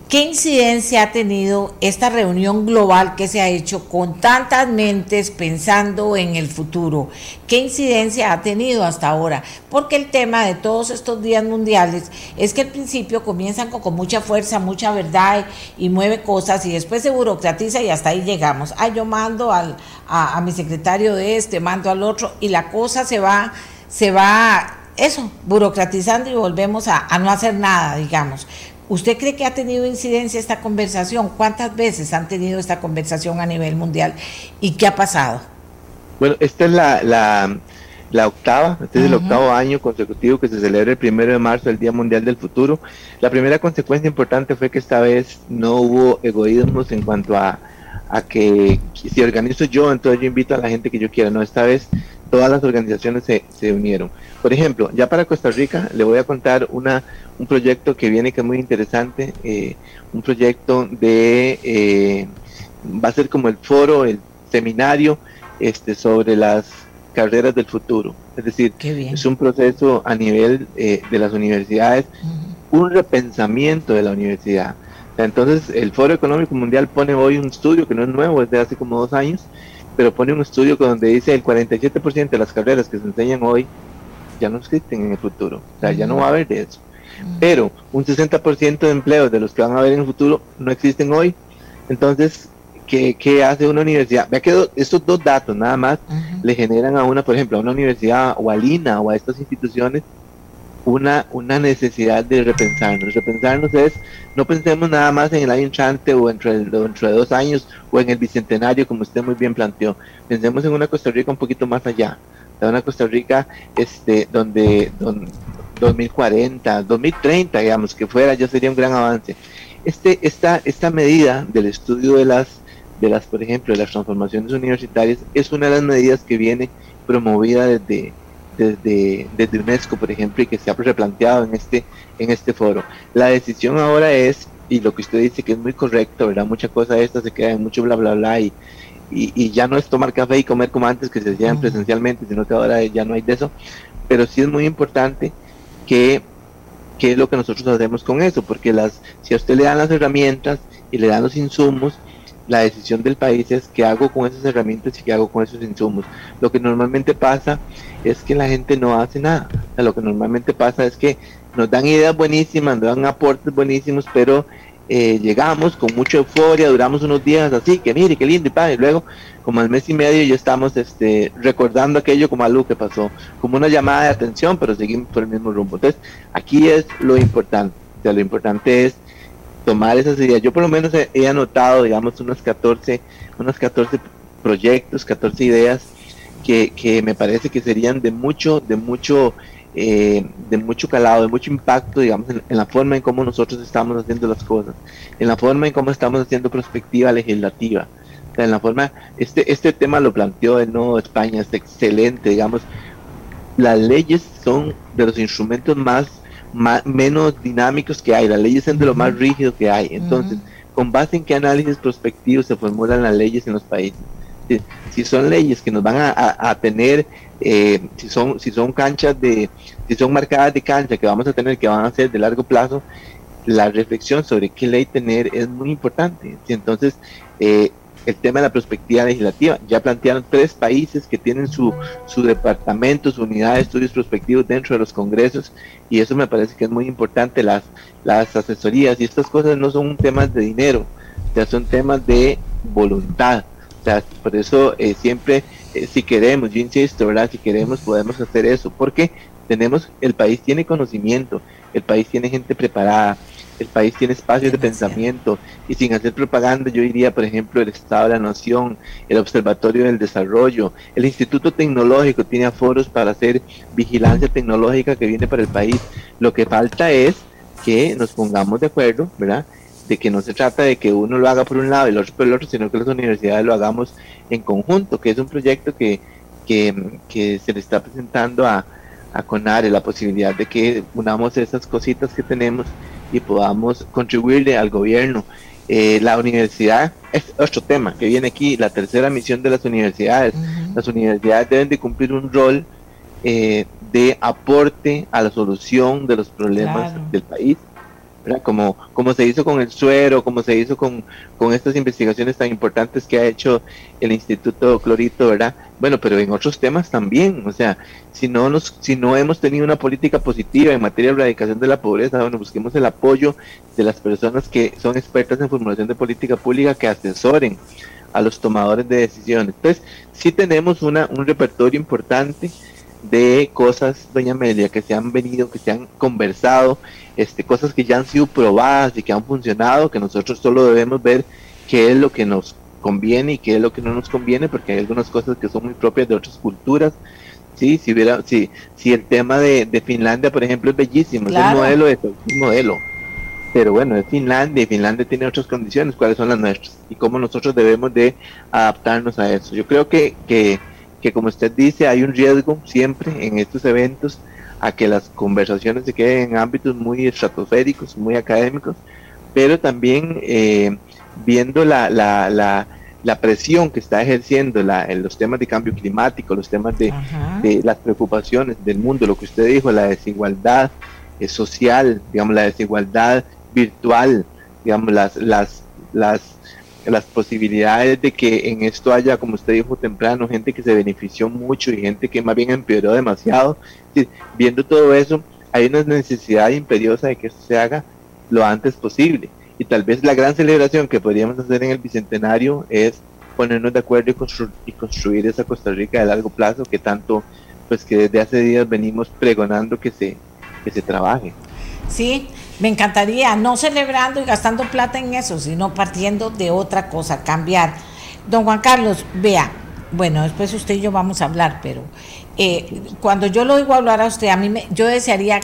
¿Qué incidencia ha tenido esta reunión global que se ha hecho con tantas mentes pensando en el futuro? ¿Qué incidencia ha tenido hasta ahora? Porque el tema de todos estos días mundiales es que al principio comienzan con, mucha fuerza, mucha verdad y, mueve cosas y después se burocratiza y hasta ahí llegamos. Ah, yo mando al, a, mi secretario de este, mando al otro y la cosa se va, se va eso, burocratizando y volvemos a, a, no hacer nada, digamos. ¿Usted cree que ha tenido incidencia esta conversación? ¿Cuántas veces han tenido esta conversación a nivel mundial? ¿Y qué ha pasado? Bueno, esta es la, la, octava, este es el octavo año consecutivo que se celebra el primero de marzo, el Día Mundial del Futuro. La primera consecuencia importante fue que esta vez no hubo egoísmos en cuanto a, a que si organizo yo, entonces yo invito a la gente que yo quiera. No, esta vez todas las organizaciones se, se unieron. Por ejemplo, ya para Costa Rica le voy a contar una, un proyecto que viene que es muy interesante, eh, un proyecto de, eh, va a ser como el foro, el seminario este, sobre las carreras del futuro. Es decir, es un proceso a nivel eh, de las universidades, un repensamiento de la universidad. Entonces, el Foro Económico Mundial pone hoy un estudio que no es nuevo, es de hace como dos años, pero pone un estudio donde dice el 47% de las carreras que se enseñan hoy ya no existen en el futuro, o sea, ya no va a haber de eso. Pero un 60% de empleos de los que van a haber en el futuro no existen hoy. Entonces, ¿qué, qué hace una universidad? Vea que estos dos datos nada más le generan a una, por ejemplo, a una universidad o a Lina o a estas instituciones una, una necesidad de repensarnos. Repensarnos es, no pensemos nada más en el año entrante o dentro de, dentro de dos años o en el bicentenario, como usted muy bien planteó. Pensemos en una Costa Rica un poquito más allá, de una Costa Rica este, donde, donde 2040, 2030, digamos, que fuera, ya sería un gran avance. Este, esta, esta medida del estudio de las, de las, por ejemplo, de las transformaciones universitarias es una de las medidas que viene promovida desde desde, desde UNESCO, por ejemplo, y que se ha replanteado en este, en este foro. La decisión ahora es, y lo que usted dice que es muy correcto, ¿verdad? Mucha cosa de esta se queda en mucho bla, bla, bla, y, y, ya no es tomar café y comer como antes que se hacían presencialmente, sino que ahora ya no hay de eso. Pero sí es muy importante que, que es lo que nosotros hacemos con eso, porque las, si a usted le dan las herramientas y le dan los insumos, la decisión del país es qué hago con esas herramientas y qué hago con esos insumos. Lo que normalmente pasa es que la gente no hace nada. lo que normalmente pasa es que nos dan ideas buenísimas, nos dan aportes buenísimos, pero eh, llegamos con mucha euforia, duramos unos días así, que mire, qué lindo y luego como al mes y medio ya estamos este, recordando aquello como algo que pasó, como una llamada de atención, pero seguimos por el mismo rumbo. Entonces, aquí es lo importante, lo importante es tomar esas ideas. Yo por lo menos he, anotado, digamos, unos 14, unos 14 proyectos, 14 ideas que, que me parece que serían de mucho, de mucho, eh, de mucho calado, de mucho impacto, digamos, en, la forma en cómo nosotros estamos haciendo las cosas, en la forma en cómo estamos haciendo perspectiva legislativa. en la forma, este, este tema lo planteó de nuevo España, es excelente, digamos, las leyes son de los instrumentos más menos dinámicos que hay. Las leyes son de lo más rígido que hay. Entonces, ¿con base en qué análisis prospectivo se formulan las leyes en los países? Si, son leyes que nos van a, tener, eh, si son si son canchas de, si son marcadas de cancha que vamos a tener, que van a ser de largo plazo, la reflexión sobre qué ley tener es muy importante. Entonces, eh, el tema de la perspectiva legislativa. Ya plantearon tres países que tienen su, su departamento, su unidad de estudios prospectivos dentro de los congresos y eso me parece que es muy importante. Las, las asesorías y estas cosas no son temas de dinero, ya son temas de voluntad. por eso eh, siempre, eh, si queremos, yo insisto, ¿verdad? Si queremos, podemos hacer eso, porque tenemos, el país tiene conocimiento, el país tiene gente preparada, el país tiene espacios de pensamiento y sin hacer propaganda yo diría, por ejemplo, el Estado de la Nación, el Observatorio del Desarrollo, el Instituto Tecnológico tiene foros para hacer vigilancia tecnológica que viene para el país. Lo que falta es que nos pongamos de acuerdo, ¿verdad? De que no se trata de que uno lo haga por un lado y el otro por el otro, sino que las universidades lo hagamos en conjunto, que es un proyecto que, que, se le está presentando a, a CONARE, la posibilidad de que unamos esas cositas que tenemos y podamos contribuirle al gobierno. Eh, la universidad es otro tema que viene aquí, la tercera misión de las universidades. Las universidades deben de cumplir un rol eh, de aporte a la solución de los problemas del país como, como se hizo con el suero, como se hizo con, con estas investigaciones tan importantes que ha hecho el Instituto Clorito, ¿verdad? Bueno, pero en otros temas también, o sea, si no nos, si no hemos tenido una política positiva en materia de erradicación de la pobreza, bueno, busquemos el apoyo de las personas que son expertas en formulación de política pública que asesoren a los tomadores de decisiones. Entonces, sí tenemos una, un repertorio importante de cosas, doña Amelia, que se han venido, que se han conversado, este, cosas que ya han sido probadas y que han funcionado, que nosotros solo debemos ver qué es lo que nos conviene y qué es lo que no nos conviene, porque hay algunas cosas que son muy propias de otras culturas. Sí, si hubiera, si, si el tema de, Finlandia, por ejemplo, es bellísimo, es el modelo de modelo. pero bueno, es Finlandia y Finlandia tiene otras condiciones, cuáles son las nuestras y cómo nosotros debemos de adaptarnos a eso. Yo creo que, que, que como usted dice, hay un riesgo siempre en estos eventos a que las conversaciones se queden en ámbitos muy estratosféricos, muy académicos, pero también eh, viendo la, la, la, la, presión que está ejerciendo la, en los temas de cambio climático, los temas de, de, las preocupaciones del mundo, lo que usted dijo, la desigualdad eh, social, digamos, la desigualdad virtual, digamos, las, las, las, las posibilidades de que en esto haya, como usted dijo temprano, gente que se benefició mucho y gente que más bien empeoró demasiado. viendo todo eso, hay una necesidad imperiosa de que esto se haga lo antes posible. Y tal vez la gran celebración que podríamos hacer en el Bicentenario es ponernos de acuerdo y, y construir esa Costa Rica de largo plazo que tanto, pues que desde hace días venimos pregonando que se, que se trabaje. Sí, me encantaría, no celebrando y gastando plata en eso, sino partiendo de otra cosa, cambiar. Don Juan Carlos, vea, bueno, después usted y yo vamos a hablar, pero eh, cuando yo lo oigo hablar a usted, a mí me, yo desearía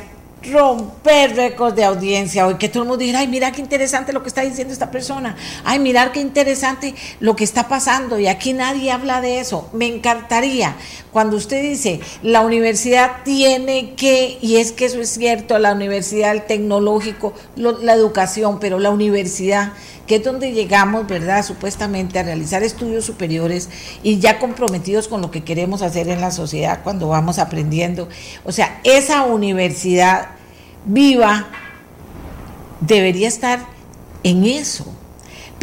romper récords de audiencia hoy, que todo el mundo dijera, ay, mira qué interesante lo que está diciendo esta persona, ay, mirar qué interesante lo que está pasando, y aquí nadie habla de eso. Me encantaría cuando usted dice, la universidad tiene que, y es que eso es cierto, la universidad, el tecnológico, la educación, pero la universidad, que es donde llegamos, ¿verdad? Supuestamente a realizar estudios superiores y ya comprometidos con lo que queremos hacer en la sociedad cuando vamos aprendiendo. O sea, esa universidad viva debería estar en eso.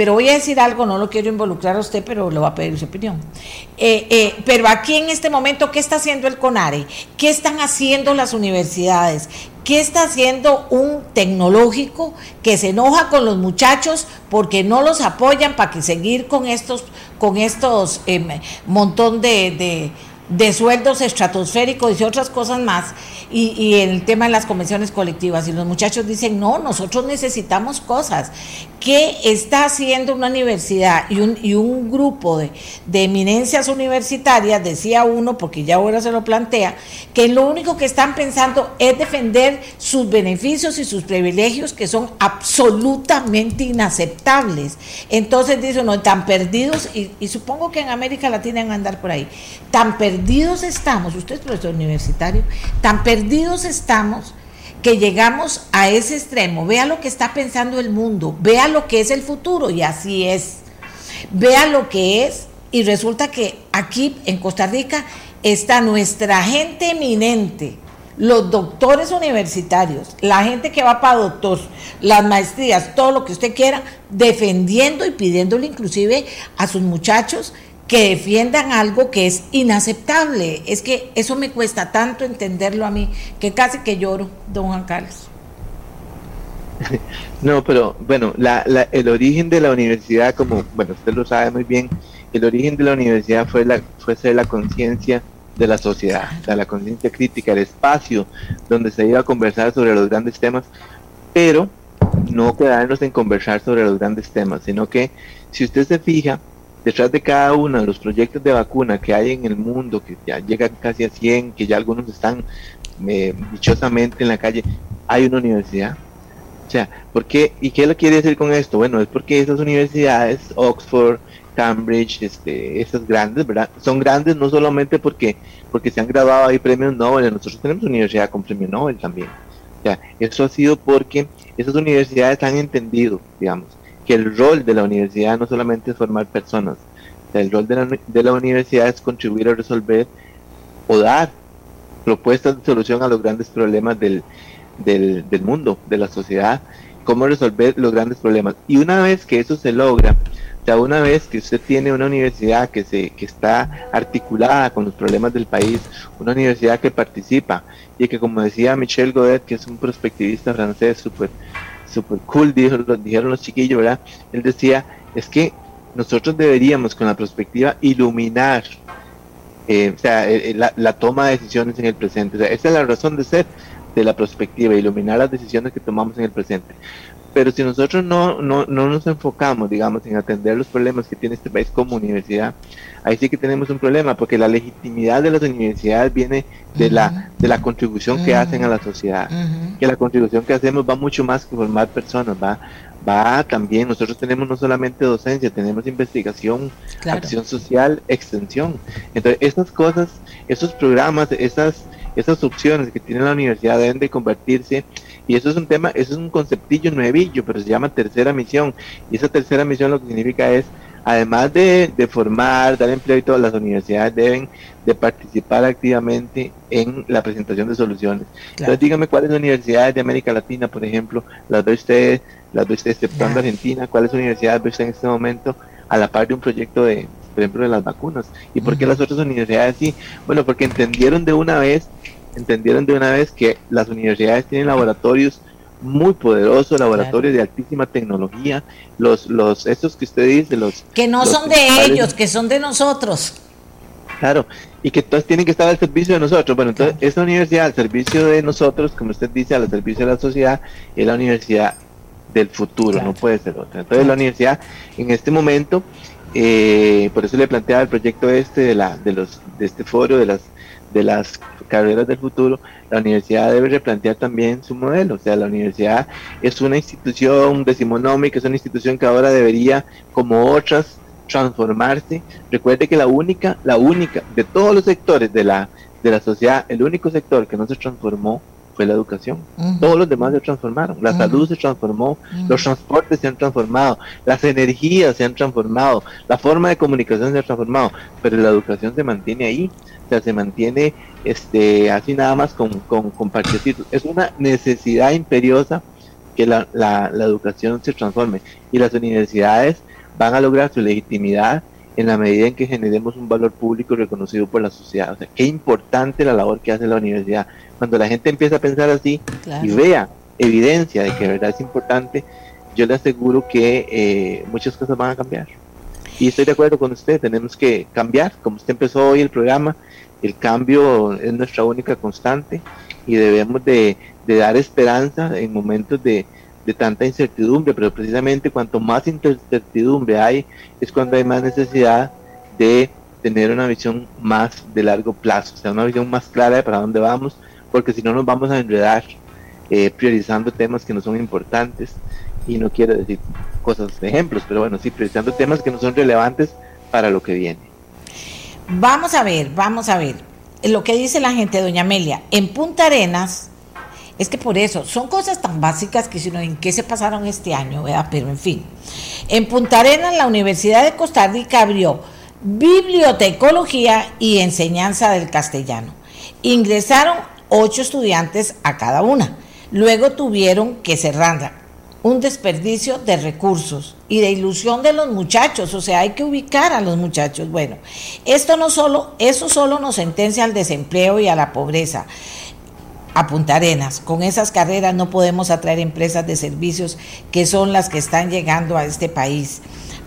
Pero voy a decir algo, no lo quiero involucrar a usted, pero le voy a pedir su opinión. Eh, eh, pero aquí en este momento, ¿qué está haciendo el CONARE? ¿Qué están haciendo las universidades? ¿Qué está haciendo un tecnológico que se enoja con los muchachos porque no los apoyan para que seguir con estos, con estos eh, montón de sueldos estratosféricos y otras cosas más, y, y, el tema de las convenciones colectivas. Y los muchachos dicen, no, nosotros necesitamos cosas. ¿Qué está haciendo una universidad y un, y un grupo de, de, eminencias universitarias? Decía uno, porque ya ahora se lo plantea, que lo único que están pensando es defender sus beneficios y sus privilegios que son absolutamente inaceptables. Entonces dice uno, tan perdidos, y, y supongo que en América Latina van a andar por ahí, tan perdidos perdidos estamos, usted es profesor universitario, tan perdidos estamos que llegamos a ese extremo. Vea lo que está pensando el mundo, vea lo que es el futuro y así es. Vea lo que es y resulta que aquí en Costa Rica está nuestra gente eminente, los doctores universitarios, la gente que va para doctor, las maestrías, todo lo que usted quiera, defendiendo y pidiéndole inclusive a sus muchachos que defiendan algo que es inaceptable. Es que eso me cuesta tanto entenderlo a mí, que casi que lloro, don Juan Carlos. No, pero bueno, el origen de la universidad, como bueno usted lo sabe muy bien, el origen de la universidad fue la fue ser la conciencia de la sociedad, la conciencia crítica, el espacio donde se iba a conversar sobre los grandes temas, pero no quedarnos en conversar sobre los grandes temas, sino que si usted se fija, detrás de cada uno de los proyectos de vacuna que hay en el mundo, que ya llegan casi a 100, que ya algunos están eh, dichosamente en la calle, hay una universidad. O sea, ¿por qué? ¿Y qué lo quiere decir con esto? Bueno, es porque esas universidades, Oxford, Cambridge, este, esas grandes, ¿verdad? Son grandes no solamente porque, porque se han grabado ahí premios Nobel, nosotros tenemos universidad con premio Nobel también. O sea, eso ha sido porque esas universidades han entendido, digamos, que el rol de la universidad no solamente es formar personas, el rol de la, de la universidad es contribuir a resolver o dar propuestas de solución a los grandes problemas del, mundo, de la sociedad, cómo resolver los grandes problemas. Y una vez que eso se logra, sea, una vez que usted tiene una universidad que, se, que está articulada con los problemas del país, una universidad que participa y que, como decía Michel Godet, que es un prospectivista francés súper super cool, dijo, dijeron los chiquillos, ¿verdad? Él decía, es que nosotros deberíamos con la perspectiva iluminar eh, o sea, eh, eh, la, toma de decisiones en el presente. esa es la razón de ser de la perspectiva, iluminar las decisiones que tomamos en el presente. Pero si nosotros no, no, no nos enfocamos, digamos, en atender los problemas que tiene este país como universidad, ahí sí que tenemos un problema, porque la legitimidad de las universidades viene de, la, de la contribución que hacen a la sociedad, que la contribución que hacemos va mucho más que formar personas, va, va también, nosotros tenemos no solamente docencia, tenemos investigación, acción social, extensión. Entonces, estas cosas, esos programas, esas, esas opciones que tiene la universidad deben de convertirse y eso es un tema, eso es un conceptillo nuevillo, pero se llama tercera misión. Y esa tercera misión lo que significa es, además de, formar, dar empleo y todas las universidades deben de participar activamente en la presentación de soluciones. Entonces dígame cuáles universidades de América Latina, por ejemplo, las ve usted, las ve usted exceptuando Argentina, cuáles universidades ve usted en este momento a la par de un proyecto de, por ejemplo, de las vacunas. ¿Y por qué las otras universidades sí? Bueno, porque entendieron de una vez entendieron de una vez que las universidades tienen laboratorios muy poderosos, laboratorios de altísima tecnología, los, los, estos que usted dice, los... Que no son de ellos, que son de nosotros. Claro, y que todos tienen que estar al servicio de nosotros. Bueno, entonces, esta universidad al servicio de nosotros, como usted dice, al servicio de la sociedad, es la universidad del futuro, no puede ser otra. Entonces, la universidad en este momento, eh, por eso le planteaba el proyecto este de, la, de, los, de este foro, de las de las carreras del futuro, la universidad debe replantear también su modelo. O sea, la universidad es una institución decimonómica, es una institución que ahora debería, como otras, transformarse. Recuerde que la única, la única, de todos los sectores de la, de la sociedad, el único sector que no se transformó fue la educación. Todos los demás se transformaron. La salud se transformó, los transportes se han transformado, las energías se han transformado, la forma de comunicación se ha transformado, pero la educación se mantiene ahí se mantiene este, así nada más con, con, Es una necesidad imperiosa que la, la, educación se transforme y las universidades van a lograr su legitimidad en la medida en que generemos un valor público reconocido por la sociedad. O sea, qué importante la labor que hace la universidad. Cuando la gente empieza a pensar así y vea evidencia de que de verdad es importante, yo le aseguro que eh, muchas cosas van a cambiar. Y estoy de acuerdo con usted, tenemos que cambiar, como usted empezó hoy el programa, el cambio es nuestra única constante y debemos de, dar esperanza en momentos de, tanta incertidumbre, pero precisamente cuanto más incertidumbre hay, es cuando hay más necesidad de tener una visión más de largo plazo, o sea, una visión más clara de para dónde vamos, porque si no nos vamos a enredar eh, priorizando temas que no son importantes, y no quiero decir cosas de ejemplos, pero bueno, sí, priorizando temas que no son relevantes para lo que viene. Vamos a ver, vamos a ver. Lo que dice la gente, doña Amelia, en Punta Arenas, es que por eso, son cosas tan básicas que si no, ¿en qué se pasaron este año? Pero en fin, en Punta Arenas la Universidad de Costa Rica abrió bibliotecología y enseñanza del castellano. Ingresaron ocho estudiantes a cada una. Luego tuvieron que cerrarla un desperdicio de recursos y de ilusión de los muchachos, o sea, hay que ubicar a los muchachos. Bueno, esto no solo, eso solo nos sentencia al desempleo y a la pobreza. A Punta Arenas, con esas carreras no podemos atraer empresas de servicios que son las que están llegando a este país.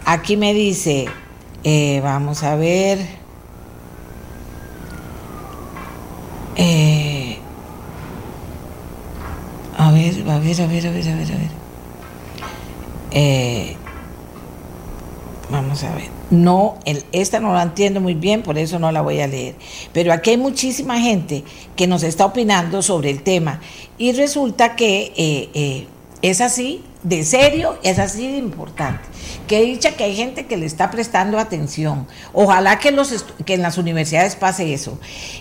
Aquí me dice, eh, vamos a ver, eh, a ver, a ver, a ver, a ver, a ver, a ver. Eh, vamos a ver. No, el, esta no la entiendo muy bien, por eso no la voy a leer. Pero aquí hay muchísima gente que nos está opinando sobre el tema y resulta que eh, eh, es así de serio, es así de importante. Que dicha que hay gente que le está prestando atención. Ojalá que, en las universidades pase eso.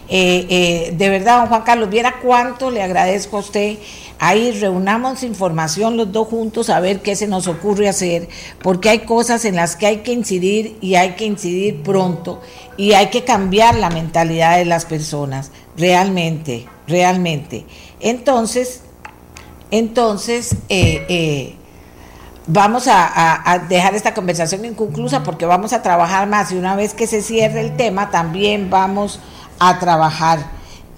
de verdad, don Juan Carlos, viera cuánto le agradezco a usted Ahí reunamos información los dos juntos a ver qué se nos ocurre hacer, porque hay cosas en las que hay que incidir y hay que incidir pronto y hay que cambiar la mentalidad de las personas, realmente, realmente. Entonces, entonces, eh, eh, vamos a, dejar esta conversación inconclusa porque vamos a trabajar más y una vez que se cierre el tema también vamos a trabajar.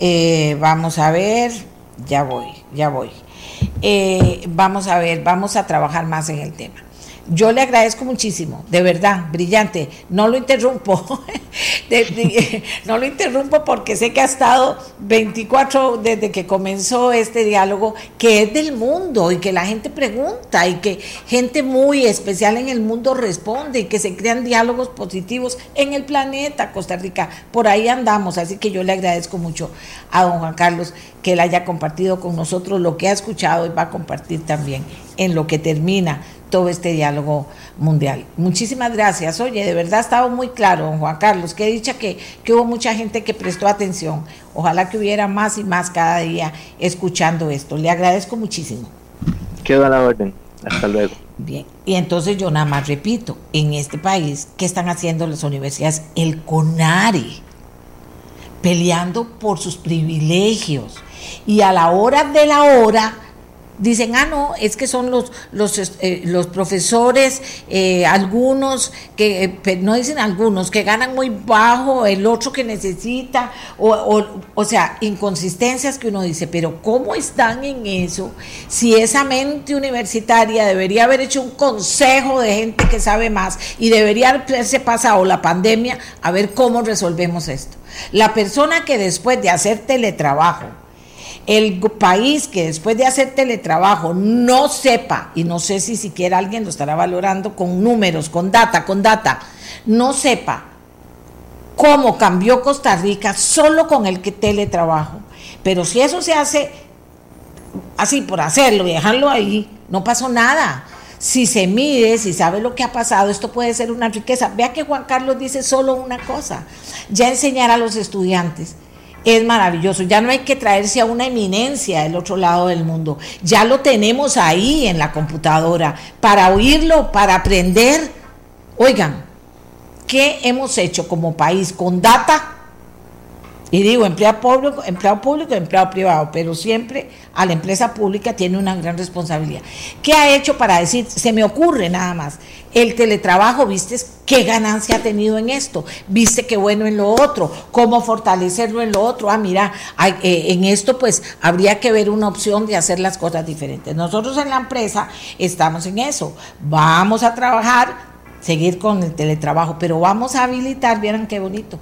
Eh, vamos a ver, ya voy, ya voy. Vamos a ver, vamos a trabajar más en el tema. Yo le agradezco muchísimo, de verdad, brillante. No lo interrumpo, no lo interrumpo porque sé que ha estado 24 desde que comenzó este diálogo, que es del mundo y que la gente pregunta y que gente muy especial en el mundo responde y que se crean diálogos positivos en el planeta Costa Rica. Por ahí andamos, así que yo le agradezco mucho a don Juan Carlos que él haya compartido con nosotros lo que ha escuchado y va a compartir también en lo que termina todo este diálogo mundial. Muchísimas gracias. Oye, de verdad ha estado muy claro, Juan Carlos, que dicha que, que hubo mucha gente que prestó atención. Ojalá que hubiera más y más cada día escuchando esto. Le agradezco muchísimo. Quedo a la orden. Hasta luego. Bien, y entonces yo nada más repito, en este país, ¿qué están haciendo las universidades? El CONARE, peleando por sus privilegios. Y a la hora de la hora, dicen, ah, no, es que son los, los, eh, los profesores, eh, algunos, que eh, no dicen algunos, que ganan muy bajo, el otro que necesita, o, o, o, sea, inconsistencias que uno dice, pero ¿cómo están en eso? Si esa mente universitaria debería haber hecho un consejo de gente que sabe más y debería haberse pasado la pandemia a ver cómo resolvemos esto. La persona que después de hacer teletrabajo, el país que después de hacer teletrabajo no sepa, y no sé si siquiera alguien lo estará valorando con números, con data, con data, no sepa cómo cambió Costa Rica solo con el que teletrabajo. Pero si eso se hace así por hacerlo y dejarlo ahí, no pasó nada. Si se mide, si sabe lo que ha pasado, esto puede ser una riqueza. Vea que Juan Carlos dice solo una cosa, ya enseñar a los estudiantes es maravilloso. Ya no hay que traerse a una eminencia del otro lado del mundo. Ya lo tenemos ahí en la computadora para oírlo, para aprender. Oigan, ¿qué hemos hecho como país con data? Y digo, empleado público, empleado público, empleado privado, pero siempre a la empresa pública tiene una gran responsabilidad. ¿Qué ha hecho para decir, se me ocurre nada más, el teletrabajo, viste qué ganancia ha tenido en esto, viste qué bueno en lo otro, cómo fortalecerlo en lo otro, ah, mira, eh, en esto pues habría que ver una opción de hacer las cosas diferentes. Nosotros en la empresa estamos en eso, vamos a trabajar seguir con el teletrabajo, pero vamos a habilitar, vieran qué bonito,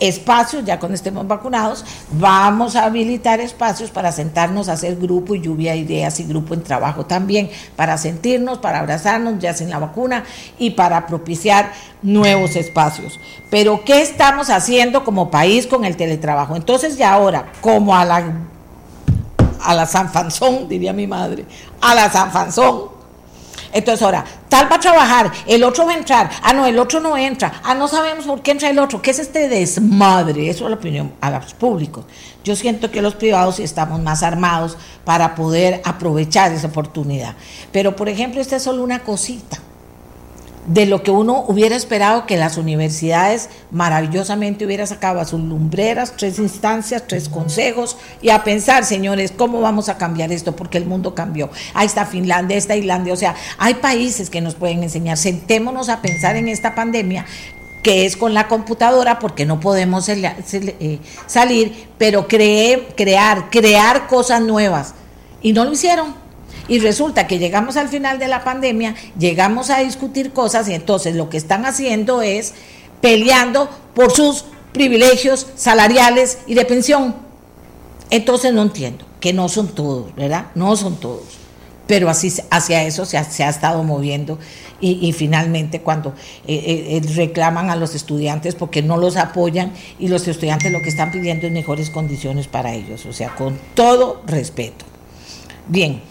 espacios, ya cuando estemos vacunados, vamos a habilitar espacios para sentarnos a hacer grupo y lluvia de ideas y grupo en trabajo también, para sentirnos, para abrazarnos ya sin la vacuna y para propiciar nuevos espacios. Pero ¿qué estamos haciendo como país con el teletrabajo? Entonces ya ahora, como a la a la San Fanzón, diría mi madre, a la San Fanzón, entonces ahora, tal va a trabajar, el otro va a entrar, ah, no, el otro no entra, ah, no sabemos por qué entra el otro, ¿qué es este desmadre? Eso es la opinión a los públicos. Yo siento que los privados estamos más armados para poder aprovechar esa oportunidad. Pero, por ejemplo, esta es solo una cosita de lo que uno hubiera esperado que las universidades maravillosamente hubiera sacado a sus lumbreras, tres instancias, tres consejos y a pensar, señores, ¿cómo vamos a cambiar esto? Porque el mundo cambió. Ahí está Finlandia, está Islandia, o sea, hay países que nos pueden enseñar. Sentémonos a pensar en esta pandemia que es con la computadora porque no podemos eh, salir, pero creer, crear, crear cosas nuevas. Y no lo hicieron y resulta que llegamos al final de la pandemia, llegamos a discutir cosas y entonces lo que están haciendo es peleando por sus privilegios salariales y de pensión. Entonces no entiendo, que no son todos, ¿verdad? No son todos. Pero así, hacia eso se ha, estado moviendo y, finalmente cuando eh, eh, eh, reclaman a los estudiantes porque no los apoyan y los estudiantes lo que están pidiendo es mejores condiciones para ellos, o sea, con todo respeto. Bien,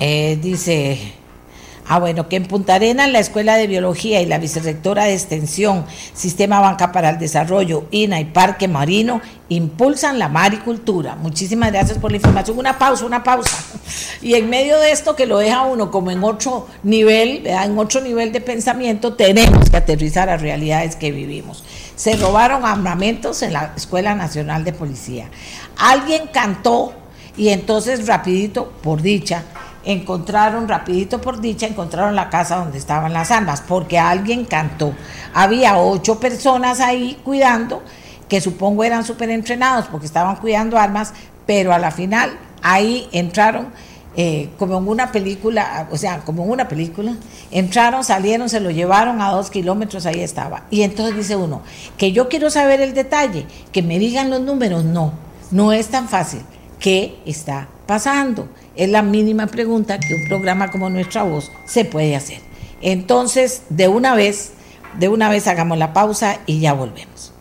eh, dice, ah bueno, que en Punta Arenas la Escuela de Biología y la Vicerrectora de Extensión, Sistema Banca para el Desarrollo, INA y Parque Marino impulsan la maricultura. Muchísimas gracias por la información. Una pausa, una pausa. Y en medio de esto que lo deja uno como en otro nivel, en otro nivel de pensamiento, tenemos que aterrizar a realidades que vivimos. Se robaron armamentos en la Escuela Nacional de Policía. Alguien cantó y entonces rapidito, por dicha, encontraron, rapidito por dicha, encontraron la casa donde estaban las armas, porque alguien cantó. Había ocho personas ahí cuidando, que supongo eran súper entrenados porque estaban cuidando armas, pero a la final ahí entraron eh, como en una película, o sea, como en una película, entraron, salieron, se lo llevaron a dos kilómetros, ahí estaba. Y entonces dice uno, que yo quiero saber el detalle, que me digan los números, no, no es tan fácil. ¿Qué está pasando? Es la mínima pregunta que un programa como Nuestra Voz se puede hacer. Entonces, de una vez, de una vez hagamos la pausa y ya volvemos.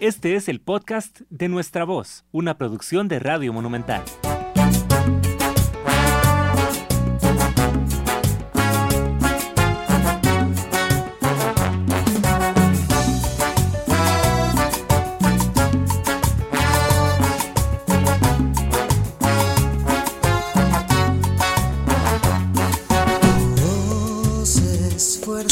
Este es el podcast de Nuestra Voz, una producción de Radio Monumental.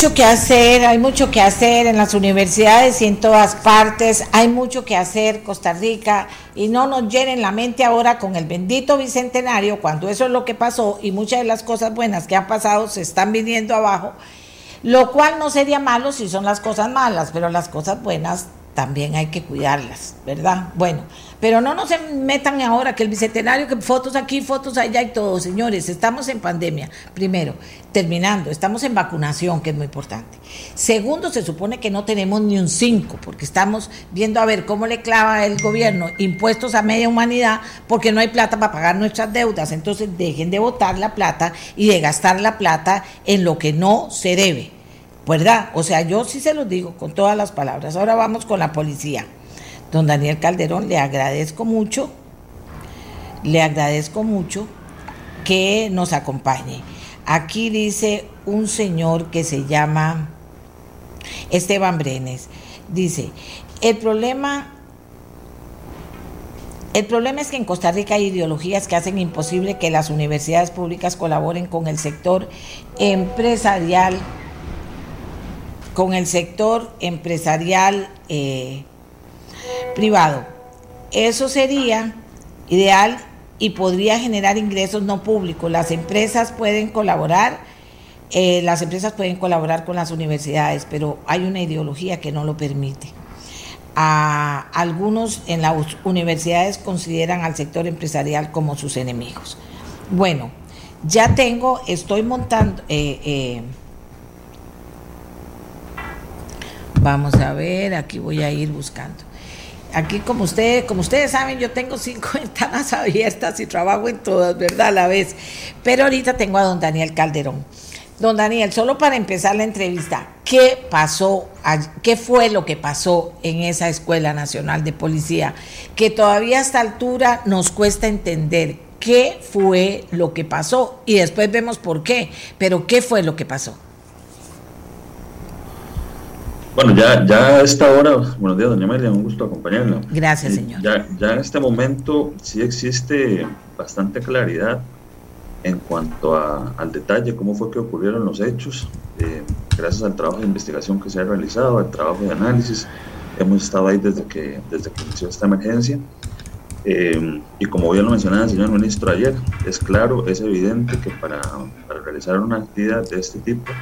Mucho que hacer, hay mucho que hacer en las universidades y en todas partes, hay mucho que hacer Costa Rica y no nos llenen la mente ahora con el bendito bicentenario cuando eso es lo que pasó y muchas de las cosas buenas que han pasado se están viniendo abajo, lo cual no sería malo si son las cosas malas, pero las cosas buenas también hay que cuidarlas, ¿verdad? Bueno, pero no nos metan ahora que el bicentenario, que fotos aquí, fotos allá y todo, señores, estamos en pandemia. Primero, terminando, estamos en vacunación, que es muy importante. Segundo, se supone que no tenemos ni un 5, porque estamos viendo a ver cómo le clava el gobierno impuestos a media humanidad, porque no hay plata para pagar nuestras deudas. Entonces, dejen de votar la plata y de gastar la plata en lo que no se debe. ¿verdad? O sea, yo sí se los digo con todas las palabras. Ahora vamos con la policía. Don Daniel Calderón, le agradezco mucho, le agradezco mucho que nos acompañe. Aquí dice un señor que se llama Esteban Brenes. Dice, el problema el problema es que en Costa Rica hay ideologías que hacen imposible que las universidades públicas colaboren con el sector empresarial con el sector empresarial eh, privado. Eso sería ideal y podría generar ingresos no públicos. Las empresas pueden colaborar, eh, las empresas pueden colaborar con las universidades, pero hay una ideología que no lo permite. A algunos en las universidades consideran al sector empresarial como sus enemigos. Bueno, ya tengo, estoy montando, eh, Vamos a ver, aquí voy a ir buscando. Aquí, como ustedes, como ustedes saben, yo tengo cinco ventanas abiertas y trabajo en todas, ¿verdad? A la vez. Pero ahorita tengo a don Daniel Calderón. Don Daniel, solo para empezar la entrevista, ¿qué pasó? ¿Qué fue lo que pasó en esa Escuela Nacional de Policía? Que todavía a esta altura nos cuesta entender qué fue lo que pasó y después vemos por qué, pero ¿qué fue lo que pasó? Bueno, ya, ya a esta hora, buenos días, doña Amelia, un gusto acompañarla. Gracias, señor. Ya, ya en este momento sí existe bastante claridad en cuanto a, al detalle, cómo fue que ocurrieron los hechos, eh, gracias al trabajo de investigación que se ha realizado, al trabajo de análisis. Hemos estado ahí desde que, desde que inició esta emergencia. Eh, y como bien lo mencionaba el señor ministro ayer, es claro, es evidente que para, para realizar una actividad de este tipo,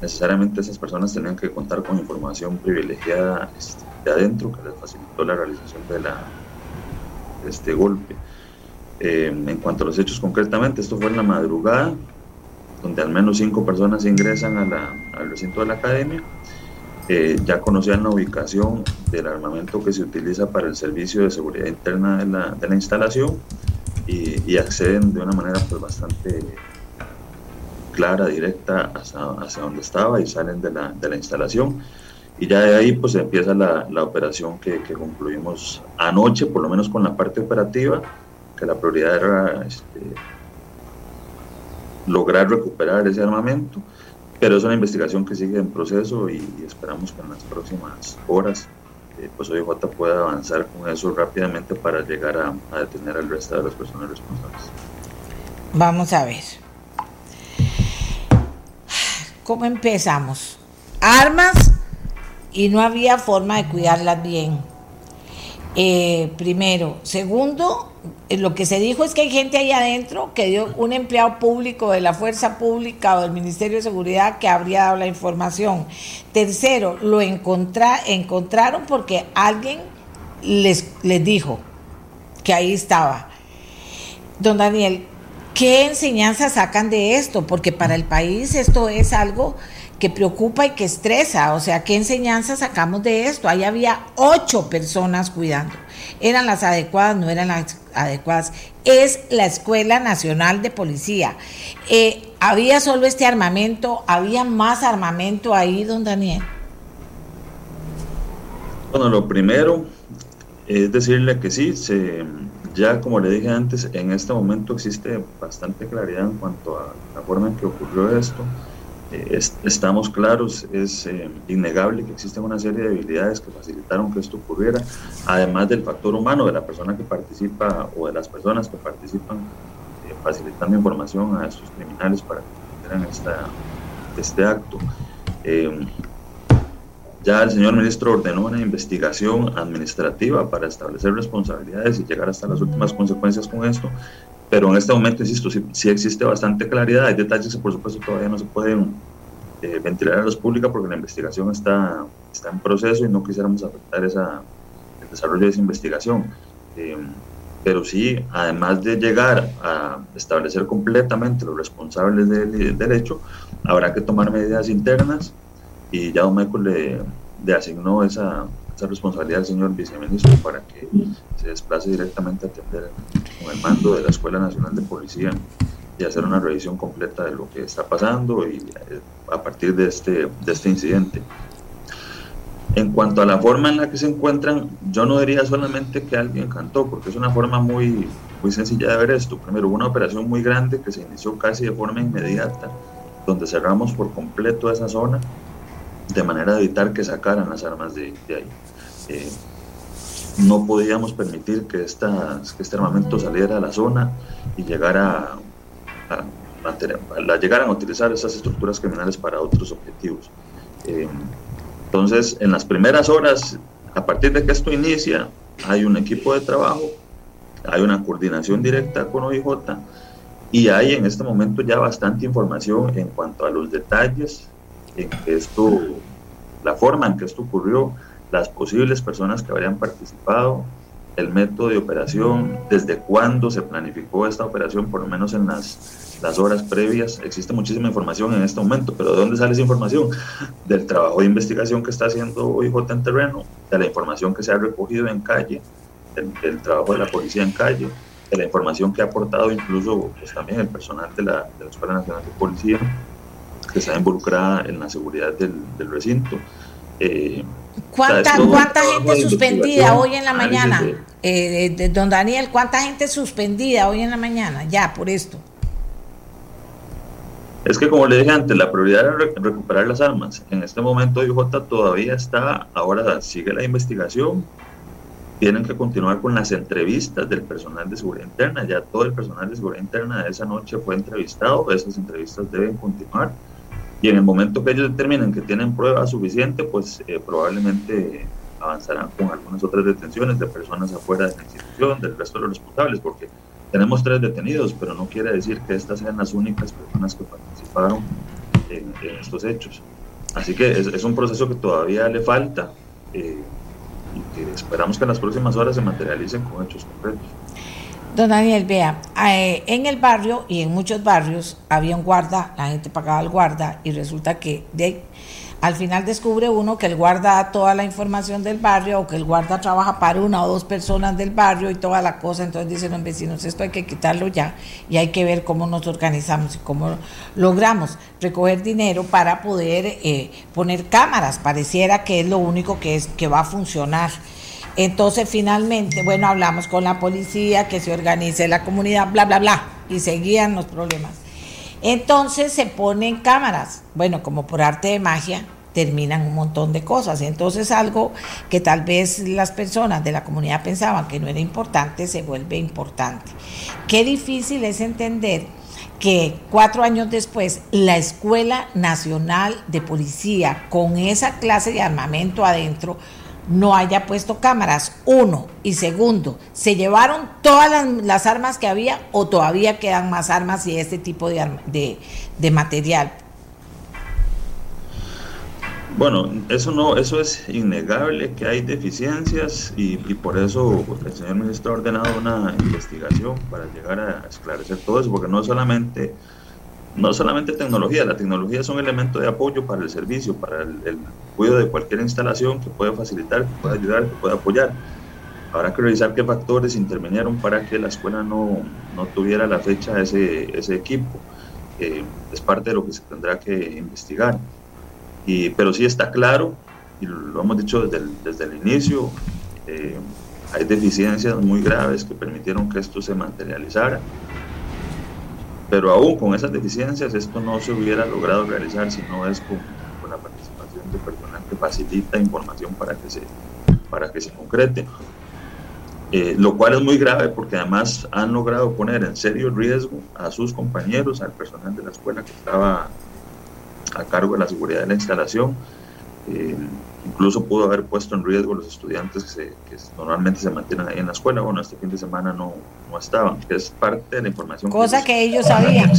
necesariamente esas personas tenían que contar con información privilegiada este, de adentro que les facilitó la realización de, la, este golpe. Eh, en cuanto a los hechos concretamente, esto fue en la madrugada, donde al menos cinco personas ingresan al recinto de la academia. Eh, ya conocían la ubicación del armamento que se utiliza para el servicio de seguridad interna de la, de la instalación y, y, acceden de una manera pues, bastante clara, directa hacia, hacia donde estaba y salen de la, de la, instalación. Y ya de ahí pues empieza la, la operación que, que, concluimos anoche, por lo menos con la parte operativa, que la prioridad era este, lograr recuperar ese armamento, pero es una investigación que sigue en proceso y, esperamos que en las próximas horas eh, pues OIJ pueda avanzar con eso rápidamente para llegar a, a detener al resto de las personas responsables. Vamos a ver. ¿Cómo empezamos? Armas y no había forma de cuidarlas bien. Eh, primero. Segundo, eh, lo que se dijo es que hay gente ahí adentro que dio un empleado público de la Fuerza Pública o del Ministerio de Seguridad que habría dado la información. Tercero, lo encontra, encontraron porque alguien les, les dijo que ahí estaba. don Daniel, ¿qué enseñanza sacan de esto? Porque para el país esto es algo que preocupa y que estresa. O sea, ¿qué enseñanza sacamos de esto? Ahí había ocho personas cuidando. ¿Eran las adecuadas? No eran las adecuadas. Es la Escuela Nacional de Policía. Eh, ¿Había solo este armamento? ¿Había más armamento ahí, don Daniel? Bueno, lo primero es decirle que sí, se, ya como le dije antes, en este momento existe bastante claridad en cuanto a la forma en que ocurrió esto. Eh, estamos claros, es eh, innegable que existen una serie de debilidades que facilitaron que esto ocurriera, además del factor humano de la persona que participa o de las personas que participan eh, facilitando información a estos criminales para que cometieran este acto. Ya el señor ministro ordenó una investigación administrativa para establecer responsabilidades y llegar hasta las últimas consecuencias con esto, pero en este momento, insisto, sí, existe bastante claridad. Hay detalles que, por supuesto, todavía no se pueden eh, ventilar a la pública porque la investigación está, está en proceso y no quisiéramos afectar esa, el desarrollo de esa investigación. Eh, pero sí, además de llegar a establecer completamente los responsables del, del hecho, habrá que tomar medidas internas y ya don Michael le, le asignó esa, esa responsabilidad al señor viceministro para que se desplace directamente a atender con el mando de la Escuela Nacional de Policía y hacer una revisión completa de lo que está pasando y eh, a partir de este, de este incidente. En cuanto a la forma en la que se encuentran, yo no diría solamente que alguien cantó, porque es una forma muy, muy sencilla de ver esto. Primero, una operación muy grande que se inició casi de forma inmediata, donde cerramos por completo esa zona, de manera de evitar que sacaran las armas de, ahí. Eh, no podíamos permitir que, estas, este armamento saliera a la zona y llegara a, la llegaran a utilizar esas estructuras criminales para otros objetivos. Eh, entonces, en las primeras horas, a partir de que esto inicia, hay un equipo de trabajo, hay una coordinación directa con OIJ y hay en este momento ya bastante información en cuanto a los detalles en que esto, la forma en que esto ocurrió, las posibles personas que habrían participado, el método de operación, desde cuándo se planificó esta operación, por lo menos en las, las horas previas. Existe muchísima información en este momento, pero ¿de dónde sale esa información? Del trabajo de investigación que está haciendo OIJ en terreno, de la información que se ha recogido en calle, del, trabajo de la policía en calle, de la información que ha aportado incluso pues, también el personal de la, de la Escuela Nacional de Policía, que está involucrada en la seguridad del, del recinto. Eh, ¿Cuánta, ¿cuánta gente suspendida hoy en la mañana? Eh, de, don Daniel, ¿cuánta gente suspendida hoy en la mañana? Ya, por esto. Es que como le dije antes, la prioridad era recuperar las armas. En este momento IJ todavía está, ahora sigue la investigación. Tienen que continuar con las entrevistas del personal de seguridad interna. Ya todo el personal de seguridad interna de esa noche fue entrevistado. Esas entrevistas deben continuar y en el momento que ellos determinen que tienen pruebas suficientes, pues eh, probablemente avanzarán con algunas otras detenciones de personas afuera de la institución, del resto de los responsables, porque tenemos tres detenidos, pero no quiere decir que estas sean las únicas personas que participaron en, estos hechos. Así que es, un proceso que todavía le falta eh, y que esperamos que en las próximas horas se materialicen con hechos concretos. Don Daniel, vea, eh, en el barrio y en muchos barrios había un guarda, la gente pagaba al guarda y resulta que de, al final descubre uno que el guarda da toda la información del barrio o que el guarda trabaja para una o dos personas del barrio y toda la cosa. Entonces dicen los vecinos, esto hay que quitarlo ya y hay que ver cómo nos organizamos y cómo logramos recoger dinero para poder eh, poner cámaras. Pareciera que es lo único que, es, que va a funcionar. Entonces finalmente, bueno, hablamos con la policía, que se organice la comunidad, bla, bla, bla, y seguían los problemas. Entonces se ponen cámaras, bueno, como por arte de magia, terminan un montón de cosas. Entonces algo que tal vez las personas de la comunidad pensaban que no era importante, se vuelve importante. Qué difícil es entender que cuatro años después la Escuela Nacional de Policía, con esa clase de armamento adentro, no haya puesto cámaras, uno. Y segundo, ¿se llevaron todas las, armas que había o todavía quedan más armas y este tipo de, de, material? Bueno, eso no, eso es innegable que hay deficiencias y, por eso el señor ministro ha ordenado una investigación para llegar a esclarecer todo eso, porque no solamente, no solamente tecnología, la tecnología es un elemento de apoyo para el servicio, para el, cuidado de cualquier instalación que pueda facilitar, que pueda ayudar, que pueda apoyar. Habrá que revisar qué factores intervinieron para que la escuela no, no tuviera la fecha ese, ese equipo. Eh, es parte de lo que se tendrá que investigar pero sí está claro, y lo hemos dicho desde el, desde el inicio, eh, hay deficiencias muy graves que permitieron que esto se materializara. Pero aún con esas deficiencias esto no se hubiera logrado realizar si no es con, la participación de personal que facilita información para que se, para que se concrete. Eh, lo cual es muy grave porque además han logrado poner en serio riesgo a sus compañeros, al personal de la escuela que estaba a cargo de la seguridad de la instalación. Incluso pudo haber puesto en riesgo a los estudiantes que, normalmente se mantienen ahí en la escuela. Bueno, este fin de semana no, no estaban, que es parte de la información. Cosa que ellos, sabían.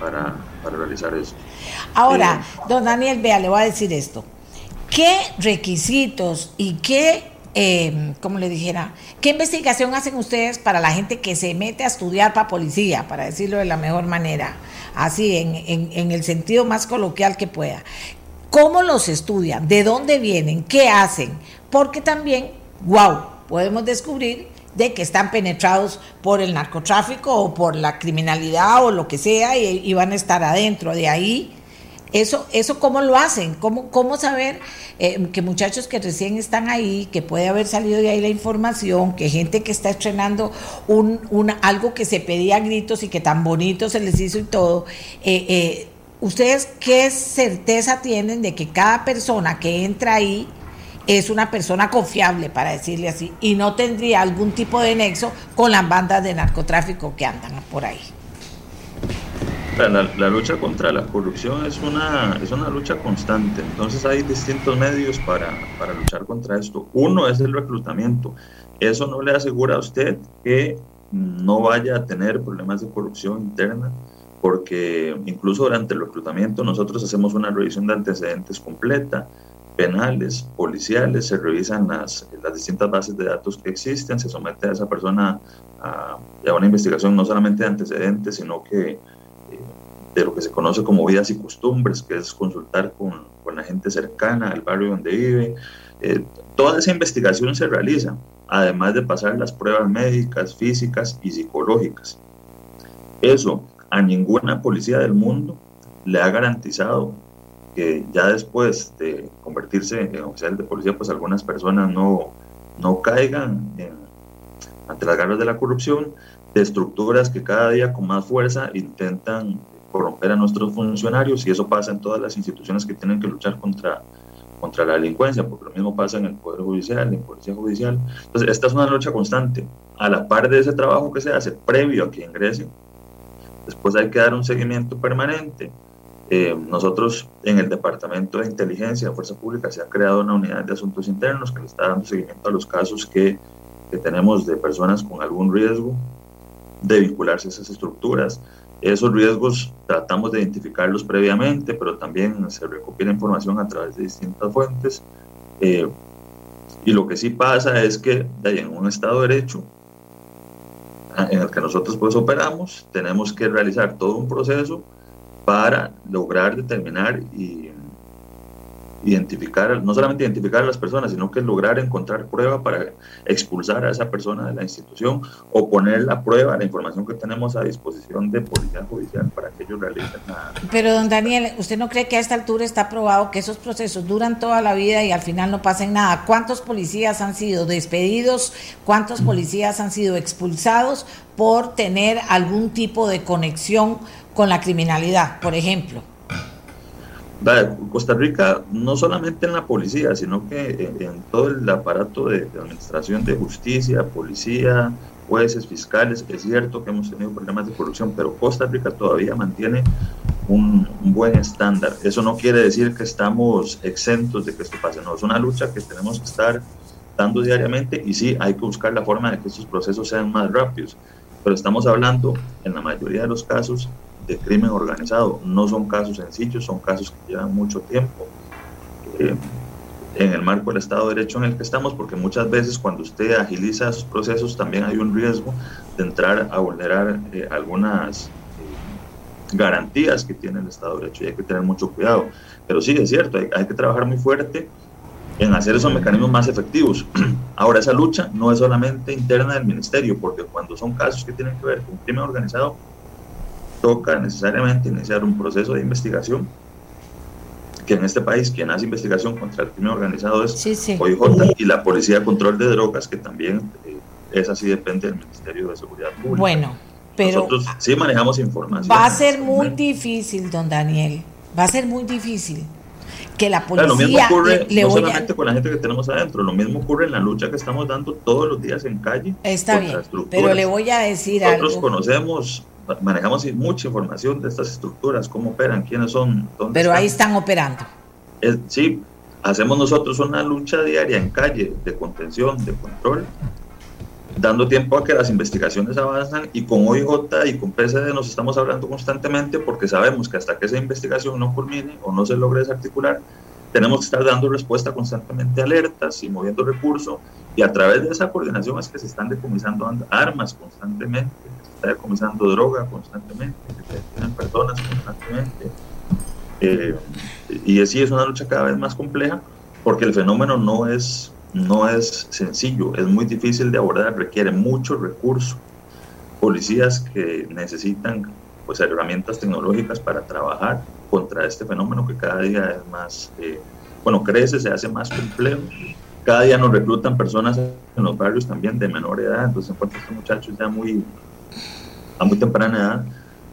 Para, para, realizar eso. Ahora, eh, don Daniel, vea, le voy a decir esto. ¿Qué requisitos y qué eh, como le dijera, ¿qué investigación hacen ustedes para la gente que se mete a estudiar para policía, para decirlo de la mejor manera? así en, el sentido más coloquial que pueda. ¿Cómo los estudian? ¿De dónde vienen? ¿Qué hacen? Porque también, wow, podemos descubrir de que están penetrados por el narcotráfico o por la criminalidad o lo que sea y, van a estar adentro. De ahí eso, eso cómo lo hacen, cómo, cómo saber eh, que muchachos que recién están ahí, que puede haber salido de ahí la información, que gente que está estrenando un, algo que se pedía a gritos y que tan bonito se les hizo y todo, eh, eh, ¿ustedes qué certeza tienen de que cada persona que entra ahí es una persona confiable, para decirle así, y no tendría algún tipo de nexo con las bandas de narcotráfico que andan por ahí? La, lucha contra la corrupción es una, es una lucha constante, entonces hay distintos medios para, para luchar contra esto. Uno es el reclutamiento. Eso no le asegura a usted que no vaya a tener problemas de corrupción interna, porque incluso durante el reclutamiento nosotros hacemos una revisión de antecedentes completa, penales, policiales, se revisan las, las distintas bases de datos que existen, se somete a esa persona a, a una investigación no solamente de antecedentes, sino que de lo que se conoce como vidas y costumbres, que es consultar con, con la gente cercana al barrio donde vive. Eh, toda esa investigación se realiza, además de pasar las pruebas médicas, físicas y psicológicas. Eso a ninguna policía del mundo le ha garantizado que ya después de convertirse en oficial de policía, pues algunas personas no, no caigan ante las garras de la corrupción, de estructuras que cada día con más fuerza intentan corromper a nuestros funcionarios y eso pasa en todas las instituciones que tienen que luchar contra, contra la delincuencia, porque lo mismo pasa en el Poder Judicial, en la Policía Judicial. Entonces, esta es una lucha constante. A la par de ese trabajo que se hace previo a que ingresen, después hay que dar un seguimiento permanente. Eh, nosotros en el Departamento de Inteligencia de Fuerza Pública se ha creado una unidad de asuntos internos que le está dando seguimiento a los casos que, que tenemos de personas con algún riesgo de vincularse a esas estructuras. Esos riesgos tratamos de identificarlos previamente, pero también se recopila información a través de distintas fuentes. Eh, y lo que sí pasa es que en un Estado de Derecho, en el que nosotros pues operamos, tenemos que realizar todo un proceso para lograr determinar y identificar, no solamente identificar a las personas, sino que lograr encontrar prueba para expulsar a esa persona de la institución o poner la prueba, la información que tenemos a disposición de policía judicial para que ellos realicen nada. Pero don Daniel, ¿usted no cree que a esta altura está probado que esos procesos duran toda la vida y al final no pasen nada? ¿Cuántos policías han sido despedidos? ¿Cuántos policías han sido expulsados por tener algún tipo de conexión con la criminalidad, por ejemplo? Costa Rica, no solamente en la policía, sino que en, todo el aparato de, administración de justicia, policía, jueces, fiscales, es cierto que hemos tenido problemas de corrupción, pero Costa Rica todavía mantiene un, buen estándar. Eso no quiere decir que estamos exentos de que esto pase, no, es una lucha que tenemos que estar dando diariamente y sí, hay que buscar la forma de que estos procesos sean más rápidos, pero estamos hablando en la mayoría de los casos de crimen organizado. No son casos sencillos, son casos que llevan mucho tiempo. en el marco del Estado de Derecho en el que estamos, porque muchas veces cuando usted agiliza esos procesos también hay un riesgo de entrar a vulnerar eh, algunas eh, garantías que tiene el Estado de Derecho y hay que tener mucho cuidado. Pero sí, es cierto, hay, hay que trabajar muy fuerte en hacer esos mecanismos más efectivos. Ahora, esa lucha no es solamente interna del ministerio, porque cuando son casos que tienen que ver con crimen organizado, toca necesariamente iniciar un proceso de investigación que en este país quien hace investigación contra el crimen organizado es OIJ y la Policía de Control de Drogas, que también eh, es así, depende del Ministerio de Seguridad Pública. Bueno, pero... Nosotros sí manejamos información. Va a ser muy difícil, don Daniel, va a ser muy difícil que la policía lo mismo ocurre no solamente con la gente que tenemos adentro, lo mismo ocurre en la lucha que estamos dando todos los días en calle. Está bien, pero le voy a decir Nosotros algo. Nosotros conocemos manejamos mucha información de estas estructuras, cómo operan, quiénes son, dónde Pero ahí están operando. sí, hacemos nosotros una lucha diaria en calle de contención, de control, dando tiempo a que las investigaciones avanzan y con OIJ y con PCD nos estamos hablando constantemente porque sabemos que hasta que esa investigación no culmine o no se logre desarticular, tenemos que estar dando respuesta constantemente alertas y moviendo recursos y a través de esa coordinación es que se están decomisando armas constantemente, está decomisando droga constantemente, que se tienen personas constantemente. Eh, y así es una lucha cada vez más compleja porque el fenómeno no es, no es sencillo, es muy difícil de abordar, requiere mucho recurso. Policías que necesitan pues, herramientas tecnológicas para trabajar contra este fenómeno que cada día es más, eh, bueno, crece, se hace más complejo. Cada día nos reclutan personas en los barrios también de menor edad, entonces encuentro estos muchachos ya muy, a muy temprana edad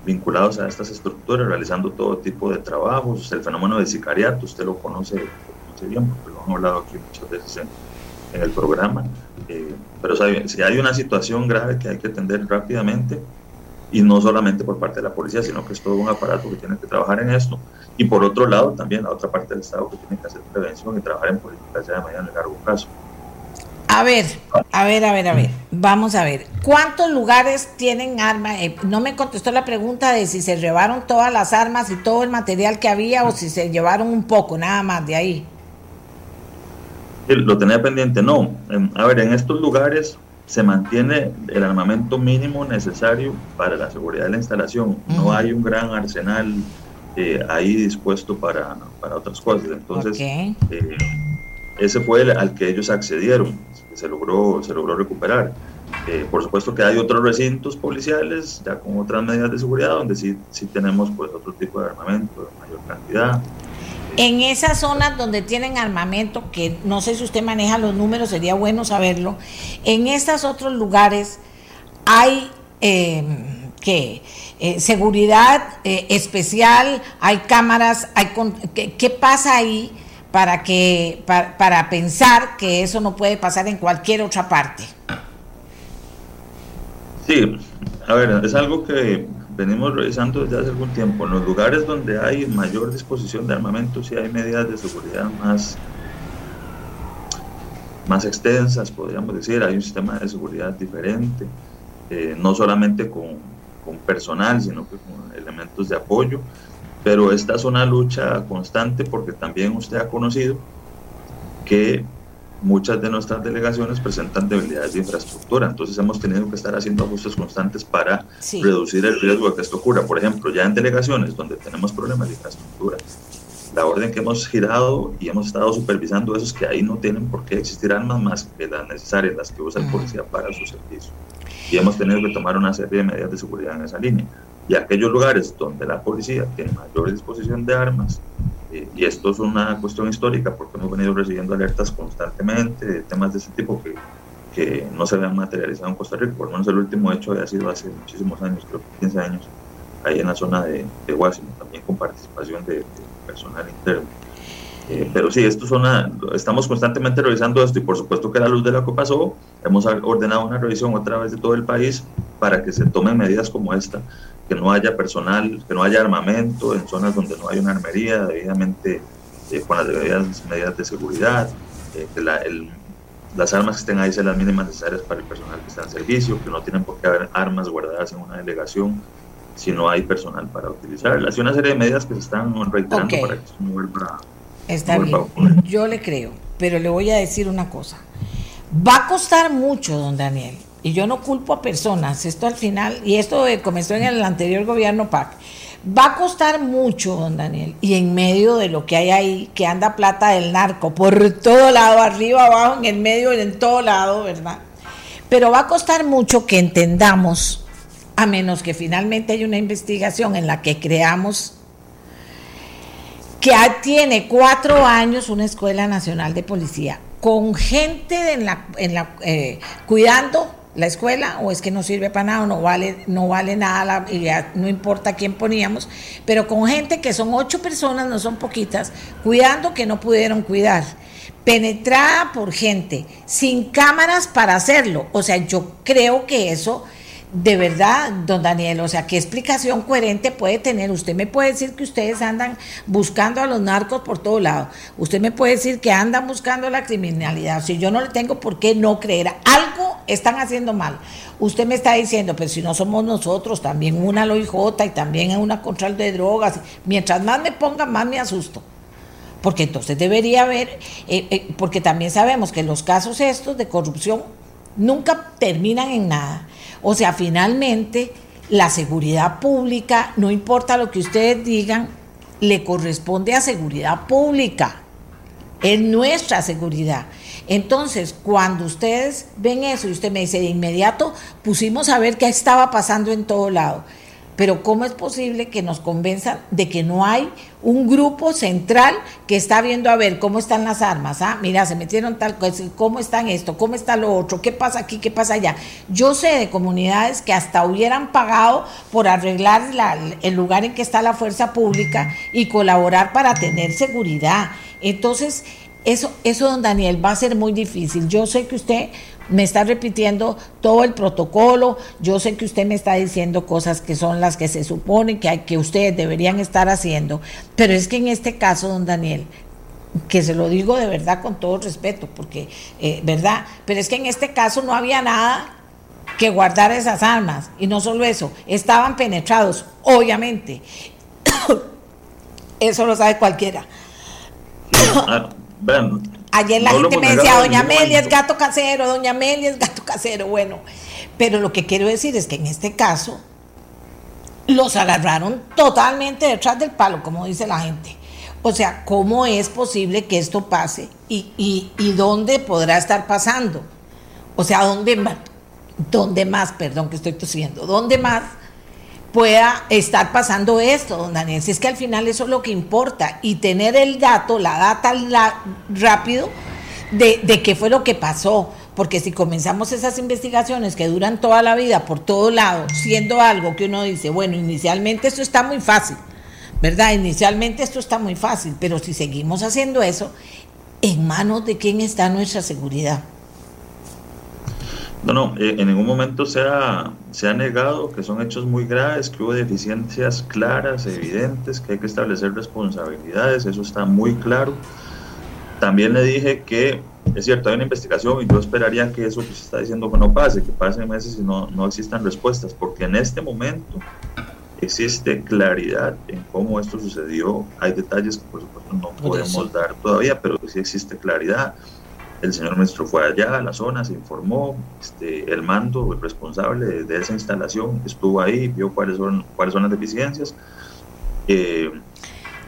vinculados a estas estructuras, realizando todo tipo de trabajos. El fenómeno de sicariato, usted lo conoce, bien, porque lo hemos hablado aquí muchas veces en, el programa. Eh, pero si hay una situación grave que hay que atender rápidamente, y no solamente por parte de la policía, sino que es todo un aparato que tiene que trabajar en esto. Y por otro lado, también la otra parte del Estado que tiene que hacer prevención y trabajar en políticas ya de mañana en largo plazo. A ver, a ver, a ver, a ver. Vamos a ver. ¿Cuántos lugares tienen armas? Eh, no me contestó la pregunta de si se llevaron todas las armas y todo el material que había o si se llevaron un poco, nada más de ahí. Lo tenía pendiente, no. A ver, en estos lugares se mantiene el armamento mínimo necesario para la seguridad de la instalación. No hay un gran arsenal eh, ahí dispuesto para, para, otras cosas. Entonces, eh, ese fue el, al que ellos accedieron se logró, se logró recuperar. Eh, por supuesto que hay otros recintos policiales, ya con otras medidas de seguridad, donde sí, sí tenemos pues otro tipo de armamento de mayor cantidad. En esas zonas donde tienen armamento, que no sé si usted maneja los números, sería bueno saberlo, en estos otros lugares hay ¿qué? Eh, seguridad eh, especial, hay cámaras, hay ¿qué, ¿qué, pasa ahí para, que, para, pensar que eso no puede pasar en cualquier otra parte. Sí, a ver, es algo que venimos revisando desde hace algún tiempo. En los lugares donde hay mayor disposición de armamento, sí hay medidas de seguridad más, más extensas, podríamos decir. Hay un sistema de seguridad diferente, eh, no solamente con, con personal, sino que con elementos de apoyo pero esta es una lucha constante porque también usted ha conocido que muchas de nuestras delegaciones presentan debilidades de infraestructura, entonces hemos tenido que estar haciendo ajustes constantes para reducir el riesgo de que esto ocurra. Por ejemplo, ya en delegaciones donde tenemos problemas de infraestructura, la orden que hemos girado y hemos estado supervisando eso es que ahí no tienen por qué existir armas más que las necesarias, las que usa el policía para su servicio. Y hemos tenido que tomar una serie de medidas de seguridad en esa línea y aquellos lugares donde la policía tiene mayor disposición de armas, eh, y esto es una cuestión histórica porque hemos venido recibiendo alertas constantemente de temas de ese tipo que, que no se habían materializado en Costa Rica, por lo menos el último hecho había sido hace muchísimos años, creo que 15 años, ahí en la zona de, de Washington, también con participación de, personal interno. Eh, pero sí, esto son estamos constantemente revisando esto y por supuesto que a la luz de lo que pasó, hemos ordenado una revisión otra vez de todo el país para que se tomen medidas como esta que no haya personal, que no haya armamento en zonas donde no hay una armería debidamente eh, con las debidas medidas de seguridad, eh, que las armas que estén ahí sean las mínimas necesarias para el personal que está en servicio, que no tienen por qué haber armas guardadas en una delegación si no hay personal para utilizarlas. Y una serie de medidas que se están reiterando para que esto no vuelva Está bien, yo le creo, pero le voy a decir una cosa. Va a costar mucho, don Daniel, y yo no culpo a personas, esto al final, y esto comenzó en el anterior gobierno PAC, va a costar mucho, don Daniel, y en medio de lo que hay ahí, que anda plata del narco, por todo lado, arriba, abajo, en el medio, en todo lado, ¿verdad? Pero va a costar mucho que entendamos, a menos que finalmente haya una investigación en la que creamos que tiene cuatro años una Escuela Nacional de Policía, con gente en la, en la, eh, cuidando la escuela, o es que no sirve para nada, no vale, no vale nada, no importa quién poníamos, pero con gente que son ocho personas, no son poquitas, cuidando que no pudieron cuidar penetrada por gente sin cámaras para hacerlo. O sea, yo creo que eso de verdad, don Daniel, o sea, ¿qué explicación coherente puede tener? Usted me puede decir que ustedes andan buscando a los narcos por todo lado. Usted me puede decir que andan buscando la criminalidad. Si yo no le tengo por qué no creer, algo están haciendo mal. Usted me está diciendo, pero si no somos nosotros, también una LOIJ y también una control de drogas. Mientras más me pongan, más me asusto porque entonces debería haber, eh, eh, porque también sabemos que los casos estos de corrupción nunca terminan en nada. O sea, finalmente la seguridad pública, no importa lo que ustedes digan, le corresponde a seguridad pública. Es nuestra seguridad. Entonces, cuando ustedes ven eso y usted me dice de inmediato, pusimos a ver qué estaba pasando en todo lado. Pero ¿cómo es posible que nos convenzan de que no hay un grupo central que está viendo a ver cómo están las armas? Ah, mira, se metieron tal cosa, cómo están esto, cómo está lo otro, qué pasa aquí, qué pasa allá. Yo sé de comunidades que hasta hubieran pagado por arreglar el lugar en que está la fuerza pública y colaborar para tener seguridad. Entonces, eso, eso, don Daniel, va a ser muy difícil. Yo sé que usted me está repitiendo todo el protocolo, yo sé que usted me está diciendo cosas que son las que se supone que, hay, que ustedes deberían estar haciendo, pero es que en este caso, don Daniel, que se lo digo de verdad con todo respeto, porque, eh, ¿verdad? Pero es que en este caso no había nada que guardar esas armas, y no solo eso, estaban penetrados, obviamente. eso lo sabe cualquiera. Ah, Ayer la gente me decía, doña Amelia es gato casero, doña Amelia es gato casero. Bueno, pero lo que quiero decir es que en este caso los agarraron totalmente detrás del palo, como dice la gente. O sea, ¿cómo es posible que esto pase? ¿Y, y, dónde podrá estar pasando? O sea, ¿dónde más? ¿Dónde más? Perdón que estoy tosiendo. ¿Dónde más pueda estar pasando esto, don Daniel. Si es que al final eso es lo que importa y tener el dato, la data rápido de, de qué fue lo que pasó. Porque si comenzamos esas investigaciones que duran toda la vida por todo lado, siendo algo que uno dice, bueno, inicialmente esto está muy fácil, ¿verdad? Inicialmente esto está muy fácil, pero si seguimos haciendo eso, ¿en manos de quién está nuestra seguridad? No, no, eh, en ningún momento se ha, se ha negado que son hechos muy graves, que hubo deficiencias claras, evidentes, que hay que establecer responsabilidades, eso está muy claro. También le dije que es cierto, hay una investigación y yo esperaría que eso que se está diciendo que no pase, que pasen meses y no, no existan respuestas, porque en este momento existe claridad en cómo esto sucedió. Hay detalles que por supuesto no podemos dar todavía, pero sí existe claridad el señor ministro fue allá a la zona, se informó, este, el mando, el responsable de, esa instalación estuvo ahí, vio cuáles son, cuáles son las deficiencias. Eh,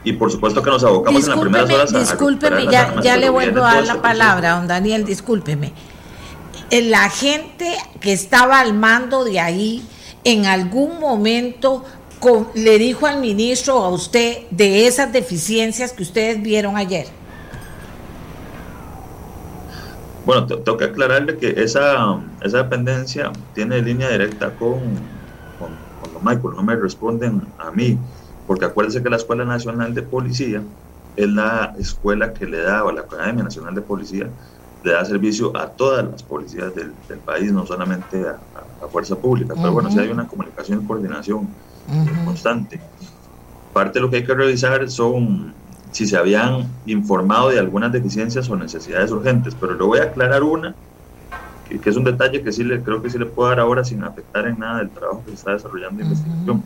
y por supuesto que nos abocamos en las primeras horas a Discúlpeme, ya, ya le vuelvo a dar la palabra, don Daniel, discúlpeme. Eh, la gente que estaba al mando de ahí, en algún momento le dijo al ministro o a usted de esas deficiencias que ustedes vieron ayer. Bueno, tengo que aclararle que esa, esa dependencia tiene línea directa con, con, con Michael, no me responden a mí, porque acuérdense que la Escuela Nacional de Policía es la escuela que le da, o la Academia Nacional de Policía, le da servicio a todas las policías del, país, no solamente a, la Fuerza Pública. Pero bueno, si hay una comunicación y coordinación constante. Parte de lo que hay que revisar son si se habían informado de algunas deficiencias o necesidades urgentes, pero le voy a aclarar una, que, es un detalle que sí le creo que sí le puedo dar ahora sin afectar en nada del trabajo que se está desarrollando de investigación.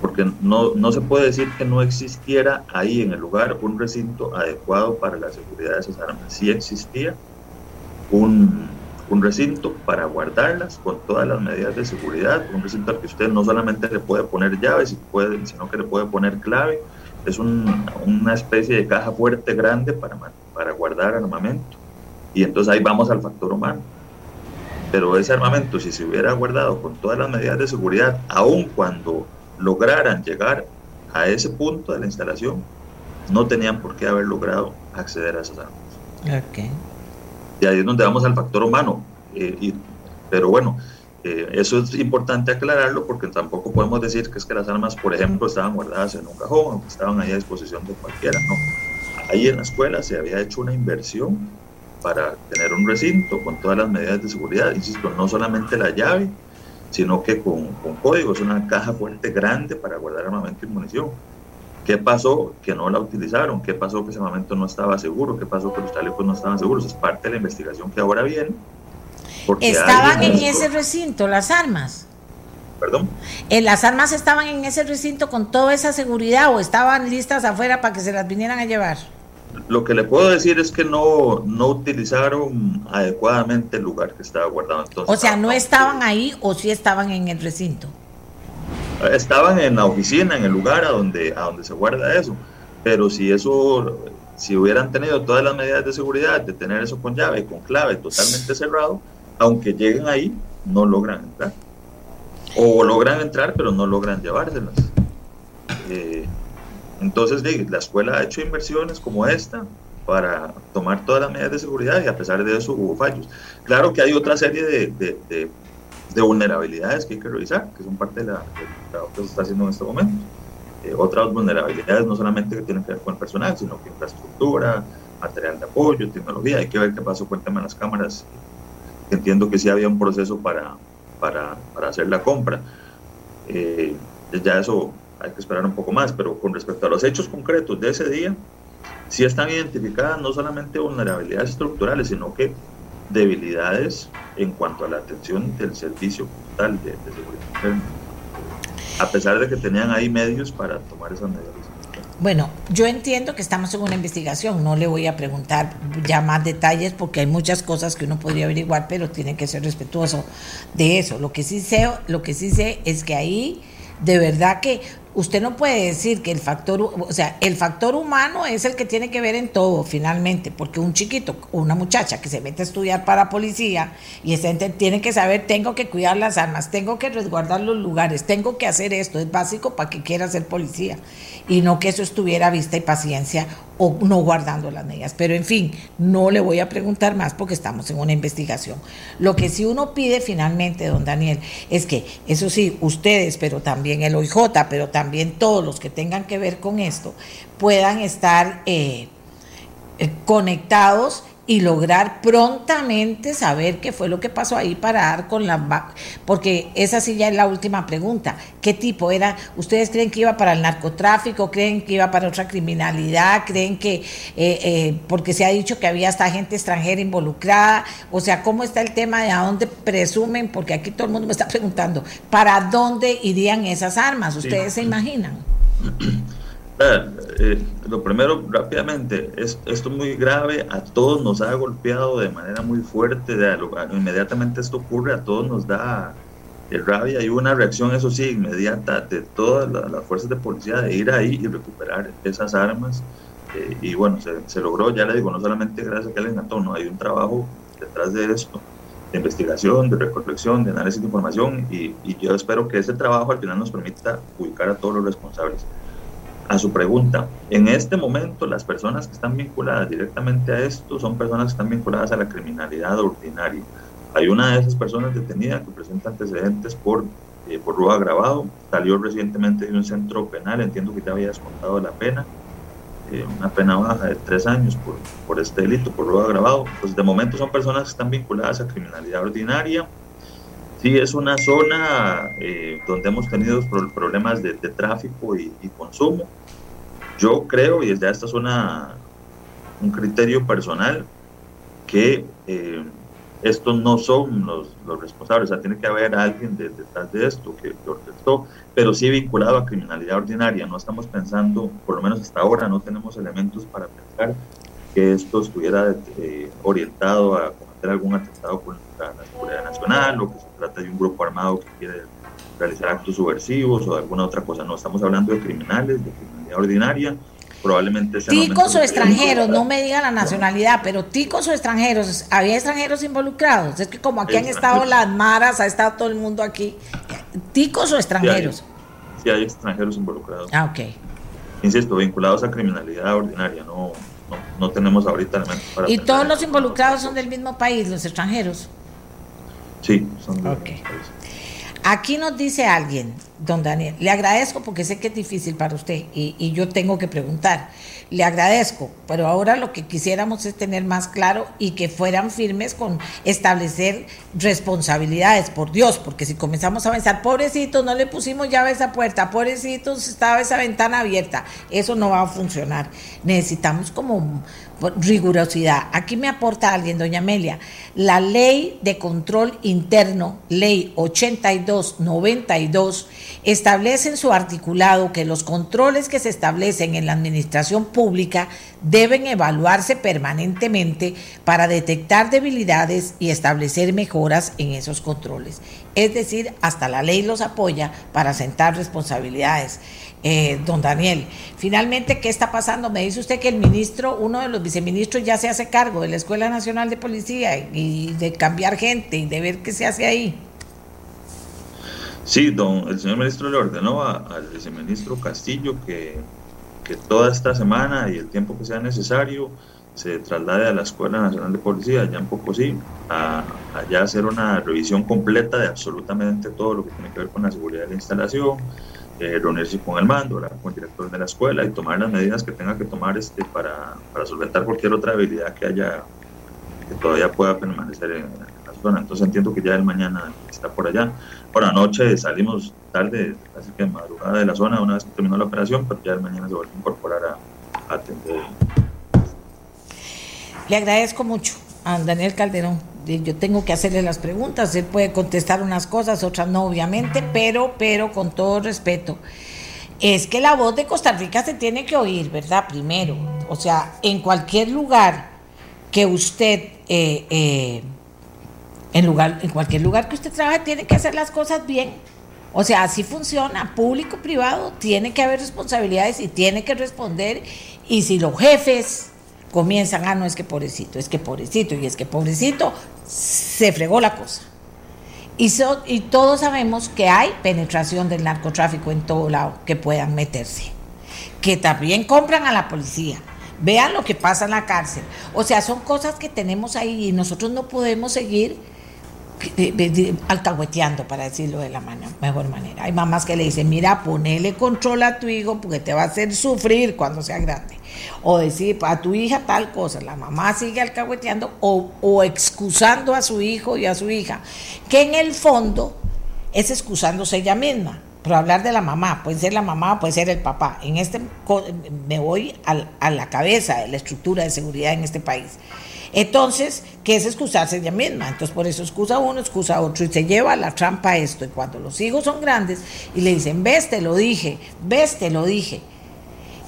porque no, no se puede decir que no existiera ahí en el lugar un recinto adecuado para la seguridad de esas armas. Sí existía un, un recinto para guardarlas con todas las medidas de seguridad, un recinto al que usted no solamente le puede poner llaves, sino que le puede poner clave. Es una especie de caja fuerte grande para, para guardar armamento. Y entonces ahí vamos al factor humano. Pero ese armamento, si se hubiera guardado con todas las medidas de seguridad, aun cuando lograran llegar a ese punto de la instalación, no tenían por qué haber logrado acceder a esas armas. Okay. Y ahí es donde vamos al factor humano. Eh, pero bueno, eh, eso es importante aclararlo porque tampoco podemos decir que es que las armas, por ejemplo, estaban guardadas en un cajón estaban ahí a disposición de cualquiera. No. Ahí en la escuela se había hecho una inversión para tener un recinto con todas las medidas de seguridad, insisto, no solamente la llave, sino que con, con códigos, una caja fuerte grande para guardar armamento y munición. ¿Qué pasó? Que no la utilizaron. ¿Qué pasó? Que ese armamento no estaba seguro. ¿Qué pasó? Que los chalecos no estaban seguros. Es parte de la investigación que ahora viene. ¿Estaban en ese recinto las armas? ¿Perdón? ¿En ¿Las armas estaban en ese recinto con toda esa seguridad o estaban listas afuera para que se las vinieran a llevar? Lo que le puedo decir es que no, no utilizaron adecuadamente el lugar que estaba guardado. Entonces, o sea, ¿no estaban ahí o sí estaban en el recinto? Estaban en la oficina, en el lugar a donde, a donde se guarda eso. Pero si eso, si hubieran tenido todas las medidas de seguridad, de tener eso con llave, con clave, totalmente cerrado, aunque lleguen ahí, no logran entrar. O logran entrar, pero no logran llevárselas. Eh, entonces, la escuela ha hecho inversiones como esta para tomar todas las medidas de seguridad y a pesar de eso hubo fallos. Claro que hay otra serie de, de, vulnerabilidades que hay que revisar, que son parte del trabajo que se está haciendo en este momento. Eh, otras vulnerabilidades no solamente que tienen que ver con el personal, sino que infraestructura, material de apoyo, tecnología. Hay que ver qué pasó con el las cámaras. Entiendo que sí había un proceso para, para, para hacer la compra. Eh, ya eso hay que esperar un poco más, pero con respecto a los hechos concretos de ese día, sí están identificadas no solamente vulnerabilidades estructurales, sino que debilidades en cuanto a la atención del servicio total de, seguridad a pesar de que tenían ahí medios para tomar esas medidas. Bueno, yo entiendo que estamos en una investigación, no le voy a preguntar ya más detalles porque hay muchas cosas que uno podría averiguar, pero tiene que ser respetuoso de eso. Lo que sí sé, lo que sí sé es que ahí de verdad que usted no puede decir que el factor, o sea, el factor humano es el que tiene que ver en todo finalmente, porque un chiquito o una muchacha que se mete a estudiar para policía y tiene que saber, tengo que cuidar las armas, tengo que resguardar los lugares, tengo que hacer esto, es básico para que quiera ser policía. Y no que eso estuviera vista y paciencia o no guardando las medidas. Pero en fin, no le voy a preguntar más porque estamos en una investigación. Lo que sí uno pide finalmente, don Daniel, es que, eso sí, ustedes, pero también el OIJ, pero también todos los que tengan que ver con esto, puedan estar eh, eh, conectados y lograr prontamente saber qué fue lo que pasó ahí para dar con la... Porque esa sí ya es la última pregunta. ¿Qué tipo era? ¿Ustedes creen que iba para el narcotráfico? ¿Creen que iba para otra criminalidad? ¿Creen que... Eh, eh, porque se ha dicho que había hasta gente extranjera involucrada. O sea, ¿cómo está el tema de a dónde presumen? Porque aquí todo el mundo me está preguntando, ¿para dónde irían esas armas? ¿Ustedes se imaginan? Eh, lo primero, rápidamente, es, esto es muy grave, a todos nos ha golpeado de manera muy fuerte, de, inmediatamente esto ocurre, a todos nos da eh, rabia y una reacción, eso sí, inmediata de todas las fuerzas de policía de ir ahí y recuperar esas armas. Eh, y bueno, se, logró, ya le digo, no solamente gracias a que le encantó, no, hay un trabajo detrás de esto, de investigación, de recolección, de análisis de información y yo espero que ese trabajo al final nos permita ubicar a todos los responsables a su pregunta, en este momento las personas que están vinculadas directamente a esto son personas que están vinculadas a la criminalidad ordinaria. Hay una de esas personas detenida que presenta antecedentes por, eh, por robo agravado, salió recientemente de un centro penal, entiendo que ya había descontado la pena, eh, una pena baja de tres años por, por este delito, por robo agravado. Pues de momento son personas que están vinculadas a criminalidad ordinaria, Sí, es una zona eh, donde hemos tenido problemas de, tráfico y, consumo. Yo creo, y ya esta es una, un criterio personal, que eh, estos no son los, los responsables, o sea, tiene que haber alguien detrás de esto que, que orquestó, pero sí vinculado a criminalidad ordinaria. No estamos pensando, por lo menos hasta ahora, no tenemos elementos para pensar que esto estuviera eh, orientado a cometer algún atentado contra la seguridad nacional o que se trata de un grupo armado que quiere realizar actos subversivos o de alguna otra cosa. No, estamos hablando de criminales, de criminalidad ordinaria probablemente ticos o extranjeros, no me digan la nacionalidad, pero ticos o extranjeros, había extranjeros involucrados. Es que como aquí han estado las maras, ha estado todo el mundo aquí. Ticos o extranjeros. Sí hay, extranjeros involucrados. Ah, ok. Insisto, vinculados a criminalidad ordinaria, no, no, tenemos ahorita elementos para. ¿Y todos los involucrados son del mismo país, los extranjeros? Sí, son del mismo país. Aquí nos dice alguien, don Daniel, le agradezco porque sé que es difícil para usted y, yo tengo que preguntar. Le agradezco, pero ahora lo que quisiéramos es tener más claro y que fueran firmes con establecer responsabilidades, por Dios, porque si comenzamos a pensar, pobrecitos, no le pusimos llave a esa puerta, pobrecitos, estaba esa ventana abierta, eso no va a funcionar. Necesitamos como rigurosidad. Aquí me aporta alguien, doña Amelia, la ley de control interno, ley 8292, establece en su articulado que los controles que se establecen en la administración pública deben evaluarse permanentemente para detectar debilidades y establecer mejoras en esos controles. Es decir, hasta la ley los apoya para sentar responsabilidades. Eh, don Daniel. Finalmente, ¿qué está pasando? Me dice usted que el ministro, uno de los viceministros ya se hace cargo de la Escuela Nacional de Policía y de cambiar gente y de ver qué se hace ahí. Sí, don, el señor ministro le ordenó al viceministro Castillo que, que toda esta semana y el tiempo que sea necesario se traslade a la Escuela Nacional de Policía, ya un sí, a, allá hacer una revisión completa de absolutamente todo lo que tiene que ver con la seguridad de la instalación, eh, reunirse con el mando, con el director de la escuela y tomar las medidas que tenga que tomar este, para, para solventar cualquier otra habilidad que haya, que todavía pueda permanecer en, la zona. Entonces entiendo que ya el mañana está por allá. Por la noche salimos tarde, casi que madrugada de la zona una vez que terminó la operación, pero ya el mañana se vuelve a incorporar a atender. Le agradezco mucho a Daniel Calderón yo tengo que hacerle las preguntas, él puede contestar unas cosas, otras no, obviamente, pero, pero con todo respeto. Es que la voz de Costa Rica se tiene que oír, ¿verdad? Primero, o sea, en cualquier lugar que usted, eh, eh, en, lugar, en cualquier lugar que usted trabaje, tiene que hacer las cosas bien. O sea, así funciona, público, privado, tiene que haber responsabilidades y tiene que responder. Y si los jefes comienzan, ah, no es que pobrecito, es que pobrecito, y es que pobrecito, se fregó la cosa. Y, y todos sabemos que hay penetración del narcotráfico en todo lado que puedan meterse, que también compran a la policía. Vean lo que pasa en la cárcel. O sea, son cosas que tenemos ahí y nosotros no podemos seguir alcahueteando, para decirlo de la mejor manera. Hay mamás que le dicen, mira, ponele control a tu hijo porque te va a hacer sufrir cuando sea grande. O decir a tu hija tal cosa, la mamá sigue alcahueteando o, o excusando a su hijo y a su hija, que en el fondo es excusándose ella misma. Pero hablar de la mamá, puede ser la mamá, puede ser el papá. En este me voy a la cabeza de la estructura de seguridad en este país. Entonces, ¿qué es excusarse ella misma? Entonces, por eso excusa uno, excusa otro y se lleva la trampa esto. Y cuando los hijos son grandes y le dicen, ves, te lo dije, ves, te lo dije.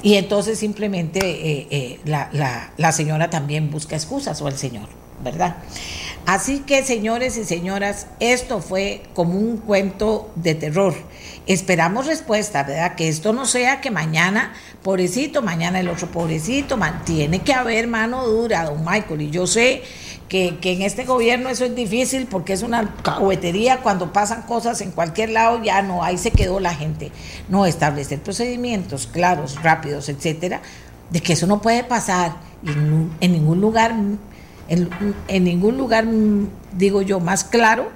Y entonces simplemente eh, eh, la, la señora también busca excusas o el señor, ¿verdad? Así que, señores y señoras, esto fue como un cuento de terror. Esperamos respuesta, ¿verdad? Que esto no sea que mañana, pobrecito, mañana el otro pobrecito, tiene que haber mano dura, don Michael. Y yo sé que, en este gobierno eso es difícil porque es una cahuetería cuando pasan cosas en cualquier lado, ya no, ahí se quedó la gente. No, establecer procedimientos claros, rápidos, etcétera, de que eso no puede pasar en, ningún lugar, en ningún lugar, digo yo, más claro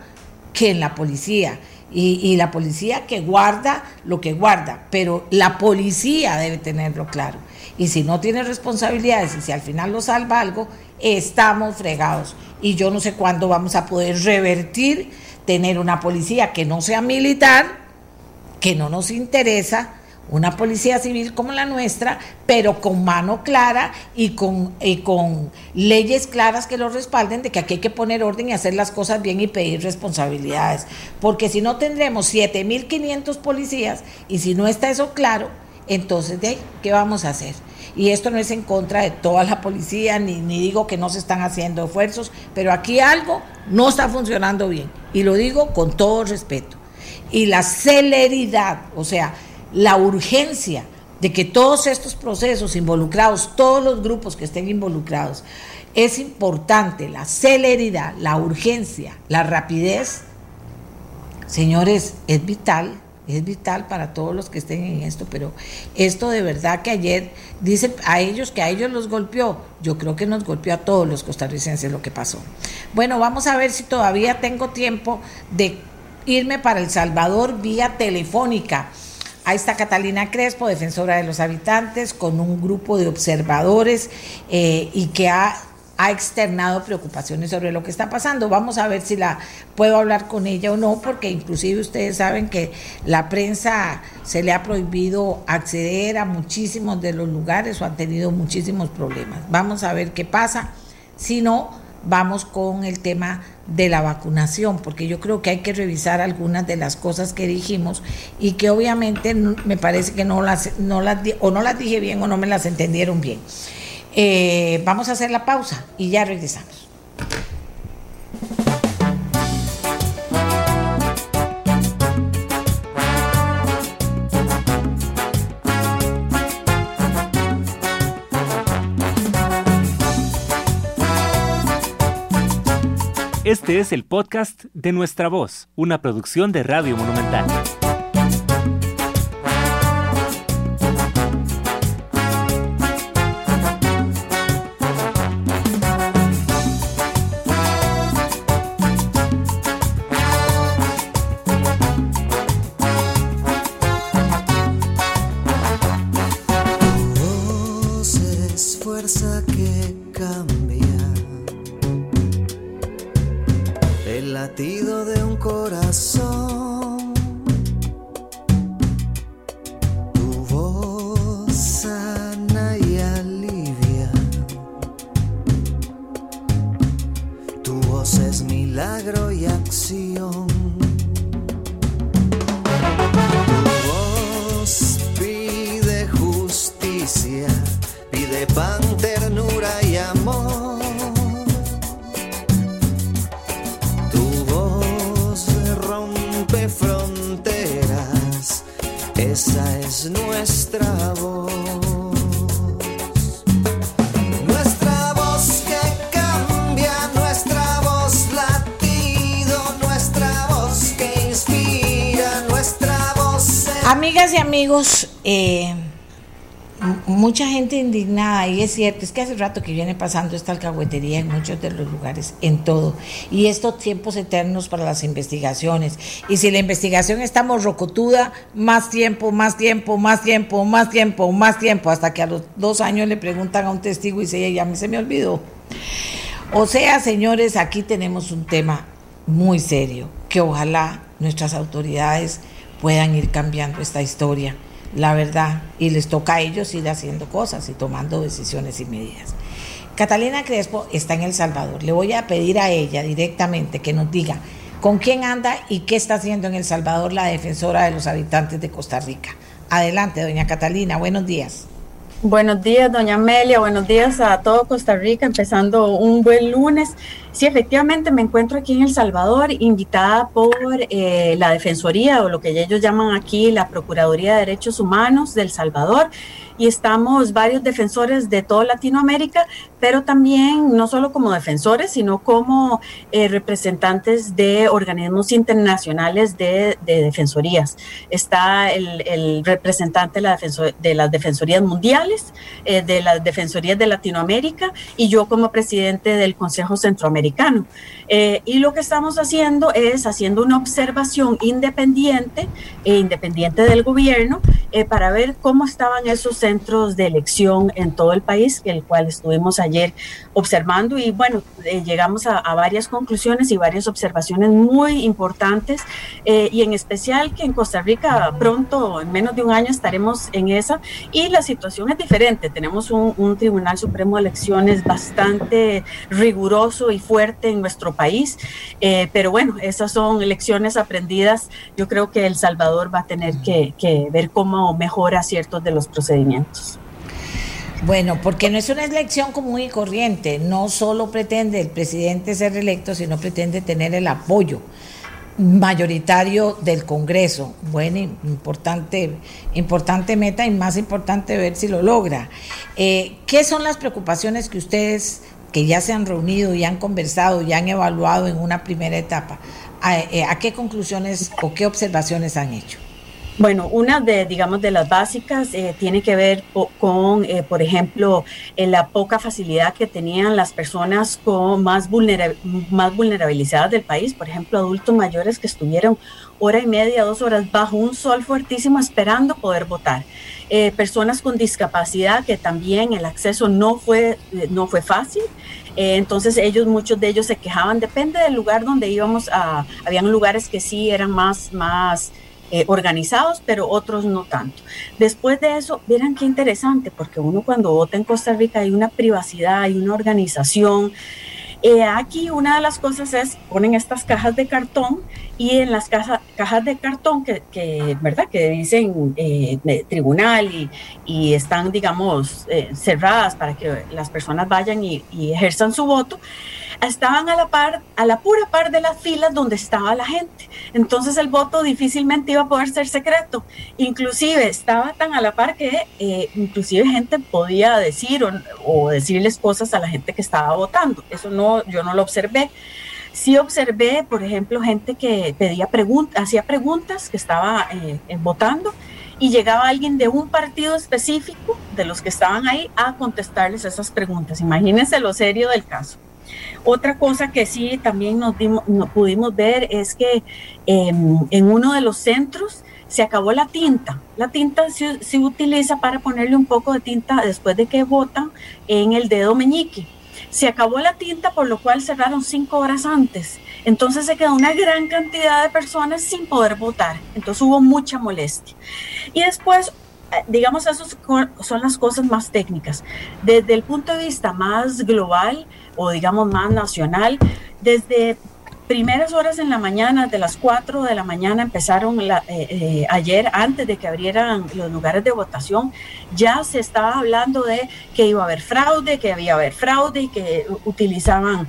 que en la policía y, la policía que guarda lo que guarda, pero la policía debe tenerlo claro. Y si no tiene responsabilidades y si al final lo salva algo, estamos fregados. Y yo no sé cuándo vamos a poder revertir, tener una policía que no sea militar, que no nos interesa, una policía civil como la nuestra, pero con mano clara y con, y con leyes claras que lo respalden de que aquí hay que poner orden y hacer las cosas bien y pedir responsabilidades. Porque si no tendremos 7.500 policías y si no está eso claro, entonces, ¿de ¿qué vamos a hacer? Y esto no es en contra de toda la policía, ni, ni digo que no se están haciendo esfuerzos, pero aquí algo no está funcionando bien. Y lo digo con todo respeto. Y la celeridad, o sea, la urgencia de que todos estos procesos involucrados, todos los grupos que estén involucrados, es importante la celeridad, la urgencia, la rapidez. Señores, es vital es vital para todos los que estén en esto, pero esto de verdad que ayer dicen a ellos que a ellos los golpeó, yo creo que nos golpeó a todos los costarricenses lo que pasó. Bueno, vamos a ver si todavía tengo tiempo de irme para El Salvador vía telefónica. Ahí está Catalina Crespo, defensora de los habitantes, con un grupo de observadores eh, y que ha ha externado preocupaciones sobre lo que está pasando. Vamos a ver si la puedo hablar con ella o no, porque inclusive ustedes saben que la prensa se le ha prohibido acceder a muchísimos de los lugares o han tenido muchísimos problemas. Vamos a ver qué pasa. Si no, vamos con el tema de la vacunación, porque yo creo que hay que revisar algunas de las cosas que dijimos y que obviamente me parece que no las, no las, o no las dije bien o no me las entendieron bien. Eh, vamos a hacer la pausa y ya regresamos. Este es el podcast de Nuestra Voz, una producción de Radio Monumental. Es que hace rato que viene pasando esta alcahuetería en muchos de los lugares, en todo, y estos tiempos eternos para las investigaciones. Y si la investigación está morrocotuda, más tiempo, más tiempo, más tiempo, más tiempo, más tiempo, hasta que a los dos años le preguntan a un testigo y ya se me olvidó. O sea, señores, aquí tenemos un tema muy serio, que ojalá nuestras autoridades puedan ir cambiando esta historia, la verdad, y les toca a ellos ir haciendo cosas y tomando decisiones y medidas. Catalina Crespo está en El Salvador. Le voy a pedir a ella directamente que nos diga con quién anda y qué está haciendo en El Salvador la defensora de los habitantes de Costa Rica. Adelante, doña Catalina, buenos días. Buenos días, doña Amelia. Buenos días a todo Costa Rica, empezando un buen lunes. Sí, efectivamente me encuentro aquí en El Salvador, invitada por eh, la Defensoría o lo que ellos llaman aquí la Procuraduría de Derechos Humanos del Salvador y estamos varios defensores de toda Latinoamérica, pero también no solo como defensores, sino como eh, representantes de organismos internacionales de, defensorías. Está el, representante de, la de, las defensorías mundiales, eh, de las defensorías de Latinoamérica y yo como presidente del Consejo Centroamericano. Eh, y lo que estamos haciendo es haciendo una observación independiente e independiente del gobierno eh, para ver cómo estaban esos centros de elección en todo el país, el cual estuvimos ayer observando. Y bueno, eh, llegamos a, varias conclusiones y varias observaciones muy importantes eh, y en especial que en Costa Rica pronto, en menos de un año, estaremos en esa. Y la situación es diferente. Tenemos un, un Tribunal Supremo de Elecciones bastante riguroso y fuerte en nuestro país, pero bueno, esas son lecciones aprendidas. Yo creo que El Salvador va a tener que, que ver cómo mejora ciertos de los procedimientos. Bueno, porque no es una elección común y corriente, no solo pretende el presidente ser reelecto, sino pretende tener el apoyo mayoritario del Congreso. Bueno, importante, importante meta y más importante ver si lo logra. Eh, ¿Qué son las preocupaciones que ustedes, que ya se han reunido y han conversado y han evaluado en una primera etapa, a eh, qué conclusiones o qué observaciones han hecho? Bueno, una de, digamos, de las básicas eh, tiene que ver con, eh, por ejemplo, la poca facilidad que tenían las personas con más, más vulnerabilizadas del país, por ejemplo, adultos mayores que estuvieron hora y media, dos horas bajo un sol fuertísimo esperando poder votar. Personas con discapacidad que también el acceso no fue, no fue fácil. entonces ellos, muchos de ellos se quejaban, depende del lugar donde íbamos a, habían lugares que sí eran más, más eh, organizados, pero otros no tanto. Después de eso, miren qué interesante, porque uno cuando vota en Costa Rica hay una privacidad, hay una organización. Eh, aquí una de las cosas es, ponen estas cajas de cartón y en las cajas, cajas de cartón que, ¿verdad? que dicen eh, tribunal y, están, digamos, cerradas para que las personas vayan y ejerzan su voto, estaban a la par, a la pura par de las filas donde estaba la gente. Entonces el voto difícilmente iba a poder ser secreto. Inclusive estaba tan a la par que eh, inclusive gente podía decir o, decirles cosas a la gente que estaba votando. Eso no, yo no lo observé. Sí observé, por ejemplo, gente que pedía preguntas, hacía preguntas que estaba eh, votando y llegaba alguien de un partido específico de los que estaban ahí a contestarles esas preguntas. Imagínense lo serio del caso. Otra cosa que sí también nos, pudimos ver es que em, en uno de los centros se acabó la tinta. La tinta se, utiliza para ponerle un poco de tinta después de que votan en el dedo meñique. Se acabó la tinta, por lo cual cerraron cinco horas antes. Entonces se quedó una gran cantidad de personas sin poder votar. Entonces hubo mucha molestia. Y después eh, digamos, esas son las cosas más técnicas. Desde el punto de vista más global o digamos más nacional, desde primeras horas en la mañana, de las 4 de la mañana empezaron eh, eh, ayer, antes de que abrieran los lugares de votación, ya se estaba hablando de que iba a haber fraude, que había haber fraude y que utilizaban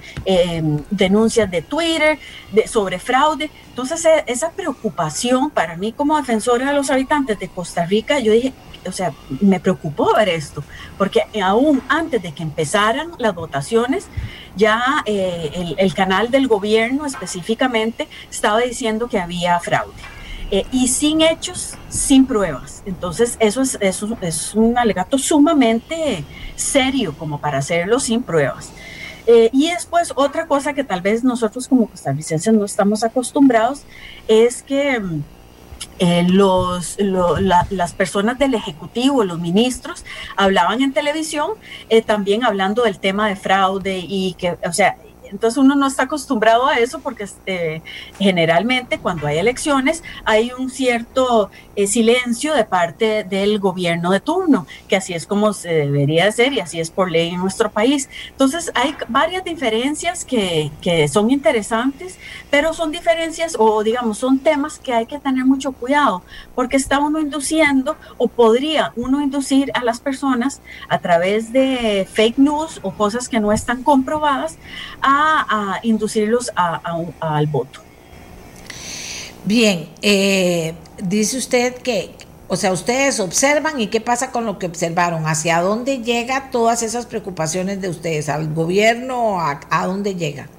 denuncias de Twitter de, sobre fraude. Entonces, e, esa preocupación para mí como defensora de los habitantes de Costa Rica, yo dije, o sea, me preocupó ver esto, porque aún antes de que empezaran las votaciones, ya eh, el, canal del gobierno específicamente estaba diciendo que había fraude. Eh, y sin hechos, sin pruebas. Entonces, eso es, un alegato sumamente serio como para hacerlo sin pruebas. Eh, y después otra cosa que tal vez nosotros como costarricenses no estamos acostumbrados es que mm, eh, los, las personas del Ejecutivo, los ministros, hablaban en televisión eh, también hablando del tema de fraude y que, o sea, entonces uno no está acostumbrado a eso porque este, generalmente cuando hay elecciones hay un cierto eh, silencio de parte del gobierno de turno, que así es como se debería hacer y así es por ley en nuestro país. Entonces hay varias diferencias que, que son interesantes, pero son diferencias o digamos son temas que hay que tener mucho cuidado porque está uno induciendo o podría uno inducir a las personas a través de fake news o cosas que no están comprobadas a a, inducirlos al voto. Bien, eh, dice usted que, o sea, ustedes observan y qué pasa con lo que observaron, hacia dónde llega todas esas preocupaciones de ustedes, al gobierno, a, a dónde llega.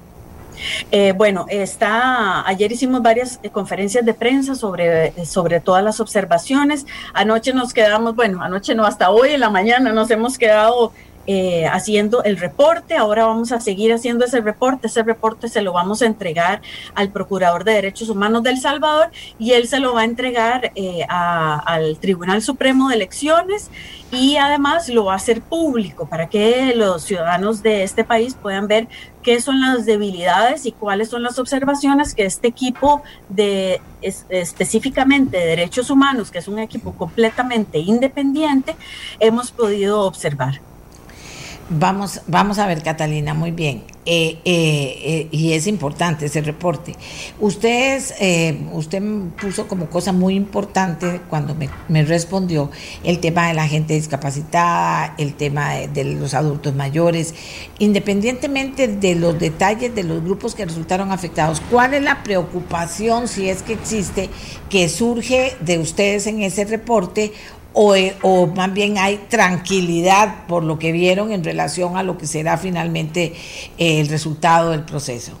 Eh, bueno, está, ayer hicimos varias eh, conferencias de prensa sobre, sobre todas las observaciones. Anoche nos quedamos, bueno, anoche no, hasta hoy en la mañana nos hemos quedado eh, haciendo el reporte, ahora vamos a seguir haciendo ese reporte, ese reporte se lo vamos a entregar al Procurador de Derechos Humanos del Salvador y él se lo va a entregar eh, al Tribunal Supremo de Elecciones y además lo va a hacer público para que los ciudadanos de este país puedan ver qué son las debilidades y cuáles son las observaciones que este equipo de específicamente de derechos humanos, que es un equipo completamente independiente, hemos podido observar. Vamos, vamos a ver, Catalina, muy bien. Eh, eh, eh, y es importante ese reporte. Ustedes, usted puso como cosa muy importante cuando me, respondió el tema de la gente discapacitada, el tema de, los adultos mayores, independientemente de los detalles de los grupos que resultaron afectados. ¿Cuál es la preocupación, si es que existe, que surge de ustedes en ese reporte? Eh, o, más bien hay tranquilidad por lo que vieron en relación a lo que será finalmente eh, el resultado del proceso?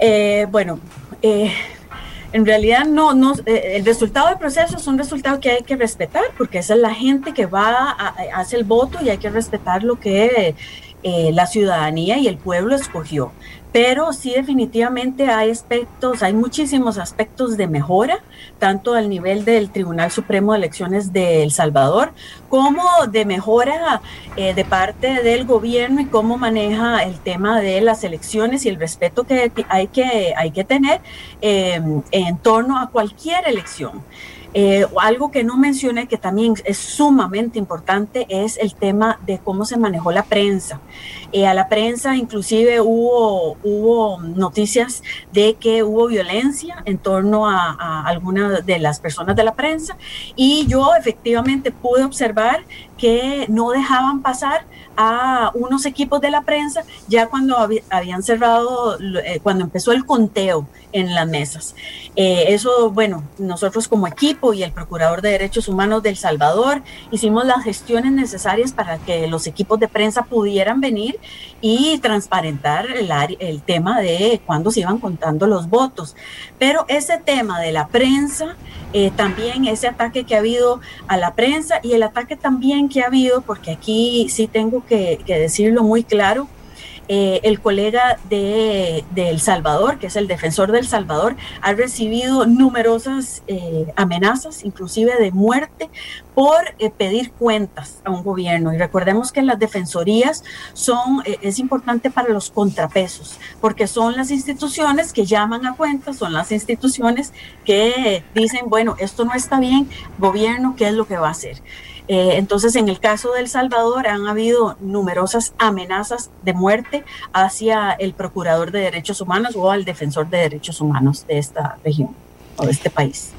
Eh, bueno, en realidad no, no el resultado del proceso es un resultado que hay que respetar porque esa es la gente que va a, hace el voto y hay que respetar lo que la ciudadanía y el pueblo escogió pero sí definitivamente hay aspectos, hay muchísimos aspectos de mejora, tanto al nivel del Tribunal Supremo de Elecciones de El Salvador, como de mejora eh, de parte del gobierno y cómo maneja el tema de las elecciones y el respeto que hay que, hay que tener eh, en torno a cualquier elección. Eh, algo que no mencioné que también es sumamente importante es el tema de cómo se manejó la prensa. Eh, a la prensa inclusive hubo, hubo noticias de que hubo violencia en torno a, a algunas de las personas de la prensa y yo efectivamente pude observar que no dejaban pasar a unos equipos de la prensa ya cuando habían cerrado, eh, cuando empezó el conteo en las mesas. Eh, eso, bueno, nosotros como equipo y el Procurador de Derechos Humanos del Salvador hicimos las gestiones necesarias para que los equipos de prensa pudieran venir y transparentar el, el tema de cuándo se iban contando los votos. Pero ese tema de la prensa, eh, también ese ataque que ha habido a la prensa y el ataque también que ha habido, porque aquí sí tengo que, decirlo muy claro, eh, el colega de, El Salvador, que es el defensor del Salvador, ha recibido numerosas eh, amenazas, inclusive de muerte, por eh, pedir cuentas a un gobierno. Y recordemos que las defensorías son, es importante para los contrapesos, porque son las instituciones que llaman a cuentas, son las instituciones que dicen, bueno, esto no está bien, gobierno, ¿qué es lo que va a hacer? Eh, entonces, en el caso de El Salvador han habido numerosas amenazas de muerte hacia el procurador de derechos humanos o al defensor de derechos humanos de esta región o de este país.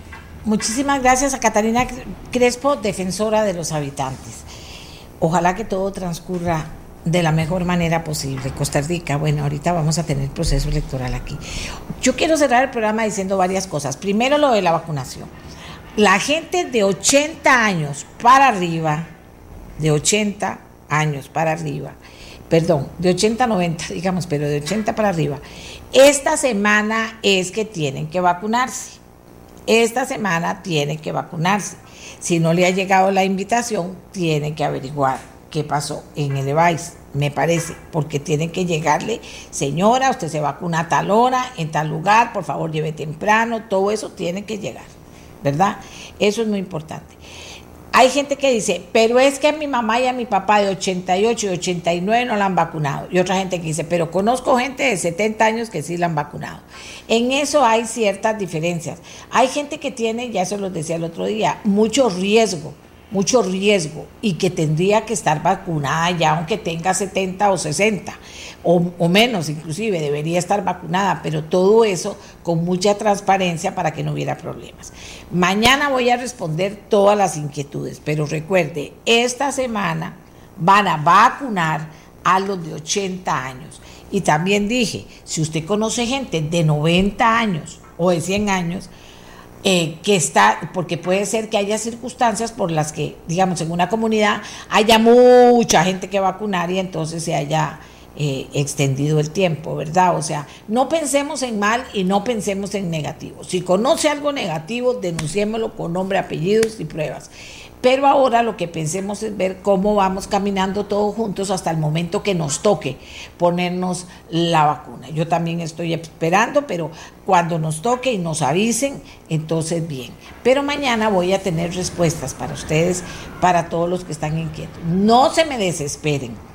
Muchísimas gracias a Catalina Crespo, defensora de los habitantes. Ojalá que todo transcurra de la mejor manera posible. Costa Rica, bueno, ahorita vamos a tener proceso electoral aquí. Yo quiero cerrar el programa diciendo varias cosas. Primero, lo de la vacunación la gente de 80 años para arriba, de 80 años para arriba, perdón, de 80 a 90, digamos, pero de 80 para arriba, esta semana es que tienen que vacunarse. Esta semana tienen que vacunarse. Si no le ha llegado la invitación, tienen que averiguar qué pasó en el device, me parece, porque tienen que llegarle, señora, usted se vacuna a tal hora, en tal lugar, por favor lleve temprano, todo eso tiene que llegar. ¿Verdad? Eso es muy importante. Hay gente que dice, pero es que a mi mamá y a mi papá de 88 y 89 no la han vacunado. Y otra gente que dice, pero conozco gente de 70 años que sí la han vacunado. En eso hay ciertas diferencias. Hay gente que tiene, ya se los decía el otro día, mucho riesgo mucho riesgo y que tendría que estar vacunada ya aunque tenga 70 o 60 o, menos inclusive, debería estar vacunada, pero todo eso con mucha transparencia para que no hubiera problemas. Mañana voy a responder todas las inquietudes, pero recuerde, esta semana van a vacunar a los de 80 años. Y también dije, si usted conoce gente de 90 años o de 100 años, eh, que está, porque puede ser que haya circunstancias por las que, digamos, en una comunidad haya mucha gente que vacunar y entonces se haya eh, extendido el tiempo, ¿verdad? O sea, no pensemos en mal y no pensemos en negativo. Si conoce algo negativo, denunciémoslo con nombre, apellidos y pruebas. Pero ahora lo que pensemos es ver cómo vamos caminando todos juntos hasta el momento que nos toque ponernos la vacuna. Yo también estoy esperando, pero cuando nos toque y nos avisen, entonces bien. Pero mañana voy a tener respuestas para ustedes, para todos los que están inquietos. No se me desesperen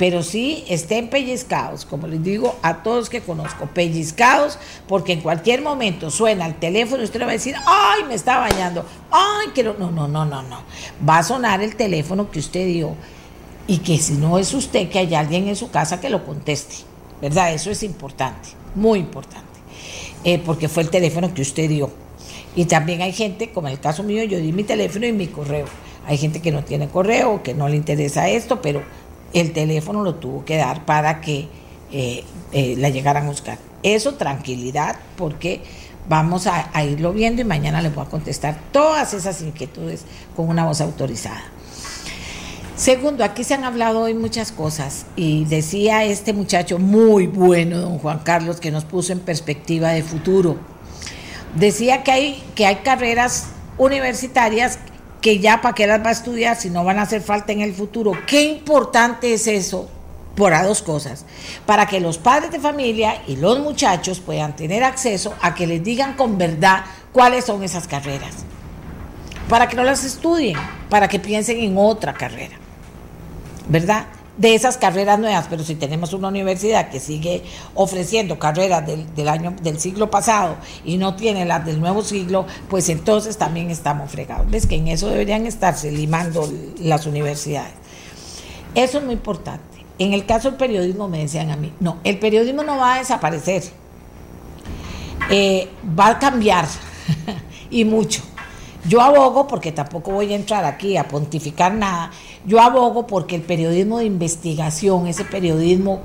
pero sí estén pellizcados, como les digo a todos que conozco, pellizcados, porque en cualquier momento suena el teléfono y usted le va a decir, ay, me está bañando, ay, quiero, no, no, no, no, no, va a sonar el teléfono que usted dio y que si no es usted, que haya alguien en su casa que lo conteste, ¿verdad? Eso es importante, muy importante, eh, porque fue el teléfono que usted dio. Y también hay gente, como en el caso mío, yo di mi teléfono y mi correo. Hay gente que no tiene correo, que no le interesa esto, pero el teléfono lo tuvo que dar para que eh, eh, la llegaran a buscar. Eso, tranquilidad, porque vamos a, irlo viendo y mañana les voy a contestar todas esas inquietudes con una voz autorizada. Segundo, aquí se han hablado hoy muchas cosas y decía este muchacho muy bueno, don Juan Carlos, que nos puso en perspectiva de futuro. Decía que hay, que hay carreras universitarias que ya para qué las va a estudiar si no van a hacer falta en el futuro. Qué importante es eso por a dos cosas, para que los padres de familia y los muchachos puedan tener acceso a que les digan con verdad cuáles son esas carreras, para que no las estudien, para que piensen en otra carrera, ¿verdad? De esas carreras nuevas, pero si tenemos una universidad que sigue ofreciendo carreras del, año del siglo pasado y no tiene las del nuevo siglo, pues entonces también estamos fregados. Ves que en eso deberían estarse limando las universidades. Eso es muy importante. En el caso del periodismo me decían a mí, no, el periodismo no va a desaparecer, eh, va a cambiar y mucho. Yo abogo, porque tampoco voy a entrar aquí a pontificar nada, yo abogo porque el periodismo de investigación, ese periodismo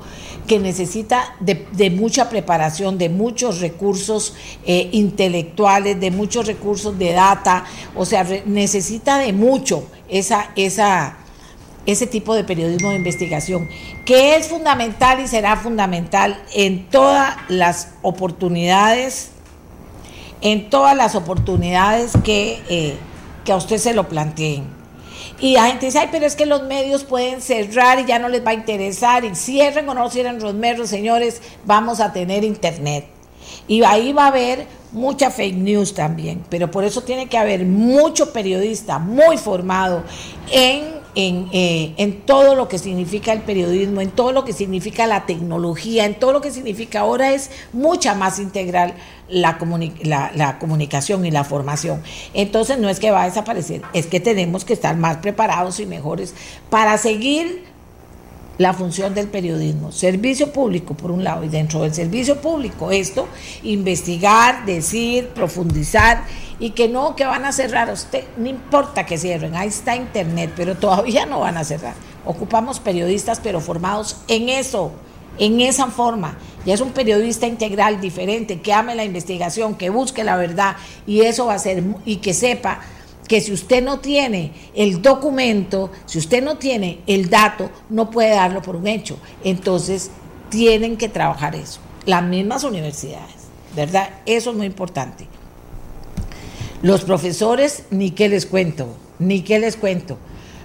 que necesita de, mucha preparación, de muchos recursos eh, intelectuales, de muchos recursos de data, o sea, necesita de mucho esa, ese tipo de periodismo de investigación, que es fundamental y será fundamental en todas las oportunidades en todas las oportunidades que, eh, que a usted se lo planteen. Y la gente dice, ay, pero es que los medios pueden cerrar y ya no les va a interesar, y cierren o no cierren los medios, señores, vamos a tener internet. Y ahí va a haber mucha fake news también, pero por eso tiene que haber mucho periodista muy formado en en, eh, en, todo lo que significa el periodismo, en todo lo que significa la tecnología, en todo lo que significa ahora es mucha más integral la, la, comunicación y la formación. Entonces no es que va a desaparecer, es que tenemos que estar más preparados y mejores para seguir la función del periodismo, servicio público por un lado y dentro del servicio público esto, investigar, decir, profundizar y que no, que van a cerrar, usted, no importa que cierren, ahí está internet, pero todavía no van a cerrar. Ocupamos periodistas pero formados en eso, en esa forma. Ya es un periodista integral, diferente, que ame la investigación, que busque la verdad y eso va a ser, y que sepa que si usted no tiene el documento, si usted no tiene el dato, no puede darlo por un hecho. Entonces, tienen que trabajar eso. Las mismas universidades, ¿verdad? Eso es muy importante. Los profesores, ni qué les cuento, ni qué les cuento.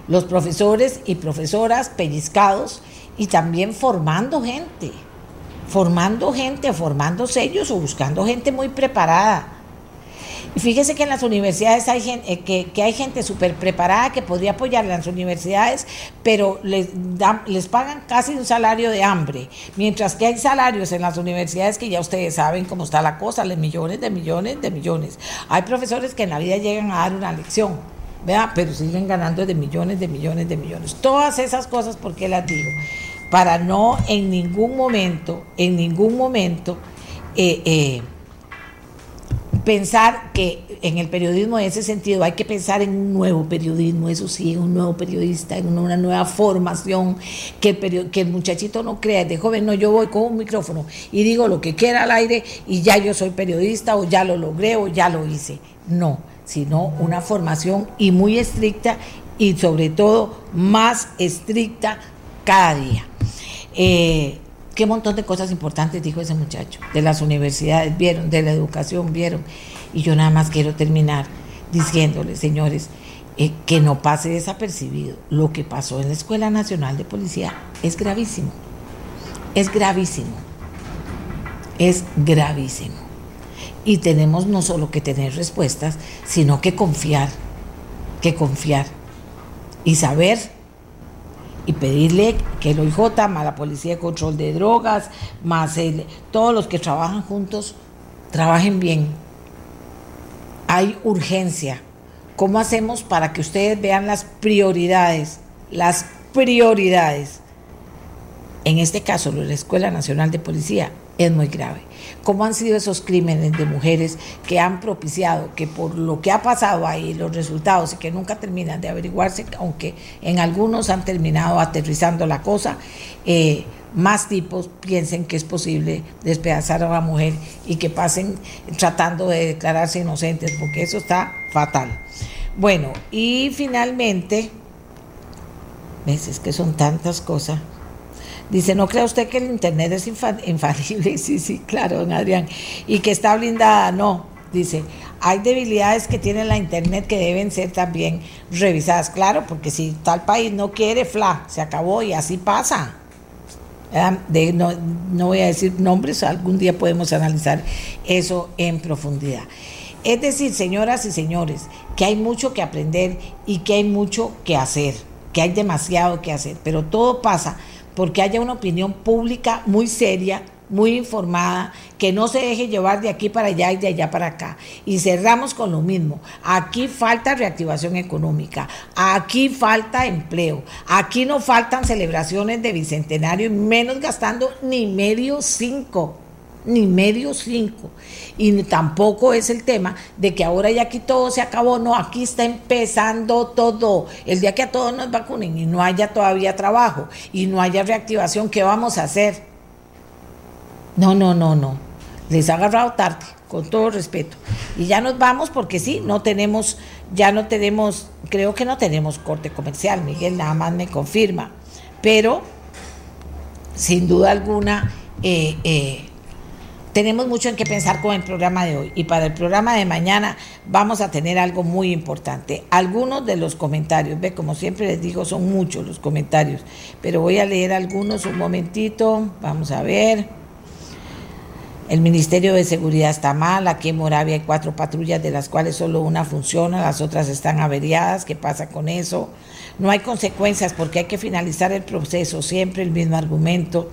Los profesores y profesoras pellizcados y también formando gente, formando gente, formando sellos o buscando gente muy preparada fíjese que en las universidades hay gente, eh, que, hay gente súper preparada que podría apoyar las universidades, pero les, les pagan casi un salario de hambre, mientras que hay salarios en las universidades que ya ustedes saben cómo está la cosa, de millones, de millones, de millones. Hay profesores que en la vida llegan a dar una lección, ¿verdad? pero siguen ganando de millones, de millones, de millones. Todas esas cosas, ¿por qué las digo? Para no en ningún momento, en ningún momento, eh, eh, pensar que en el periodismo en ese sentido hay que pensar en un nuevo periodismo, eso sí, un nuevo periodista, en una nueva formación, que el, que el muchachito no crea, de joven, no, yo voy con un micrófono y digo lo que quiera al aire y ya yo soy periodista o ya lo logré o ya lo hice. No, sino una formación y muy estricta y sobre todo más estricta cada día. Eh, qué montón de cosas importantes dijo ese muchacho, de las universidades, vieron, de la educación, vieron. Y yo nada más quiero terminar diciéndoles, señores, eh, que no pase desapercibido. Lo que pasó en la Escuela Nacional de Policía es gravísimo. Es gravísimo. Es gravísimo. Y tenemos no solo que tener respuestas, sino que confiar, que confiar y saber y pedirle que el OIJ, más la Policía de Control de Drogas, más el, todos los que trabajan juntos, trabajen bien. Hay urgencia. ¿Cómo hacemos para que ustedes vean las prioridades? Las prioridades. En este caso, la Escuela Nacional de Policía es muy grave. ¿Cómo han sido esos crímenes de mujeres que han propiciado que por lo que ha pasado ahí, los resultados y que nunca terminan de averiguarse, aunque en algunos han terminado aterrizando la cosa, eh, más tipos piensen que es posible despedazar a la mujer y que pasen tratando de declararse inocentes, porque eso está fatal. Bueno, y finalmente, ves, que son tantas cosas. Dice, ¿no cree usted que el Internet es infalible? Sí, sí, claro, don Adrián. Y que está blindada, no. Dice, hay debilidades que tiene la Internet que deben ser también revisadas. Claro, porque si tal país no quiere, FLA, se acabó y así pasa. De, no, no voy a decir nombres, algún día podemos analizar eso en profundidad. Es decir, señoras y señores, que hay mucho que aprender y que hay mucho que hacer, que hay demasiado que hacer, pero todo pasa porque haya una opinión pública muy seria, muy informada, que no se deje llevar de aquí para allá y de allá para acá. Y cerramos con lo mismo. Aquí falta reactivación económica, aquí falta empleo, aquí no faltan celebraciones de bicentenario, menos gastando ni medio cinco ni medio cinco. Y tampoco es el tema de que ahora ya aquí todo se acabó. No, aquí está empezando todo. El día que a todos nos vacunen y no haya todavía trabajo y no haya reactivación, ¿qué vamos a hacer? No, no, no, no. Les ha agarrado tarde, con todo respeto. Y ya nos vamos porque sí, no tenemos, ya no tenemos, creo que no tenemos corte comercial. Miguel nada más me confirma. Pero, sin duda alguna, eh, eh, tenemos mucho en qué pensar con el programa de hoy y para el programa de mañana vamos a tener algo muy importante. Algunos de los comentarios, ve, como siempre les digo, son muchos los comentarios, pero voy a leer algunos un momentito, vamos a ver. El Ministerio de Seguridad está mal, aquí en Moravia hay cuatro patrullas de las cuales solo una funciona, las otras están averiadas, ¿qué pasa con eso? No hay consecuencias porque hay que finalizar el proceso, siempre el mismo argumento.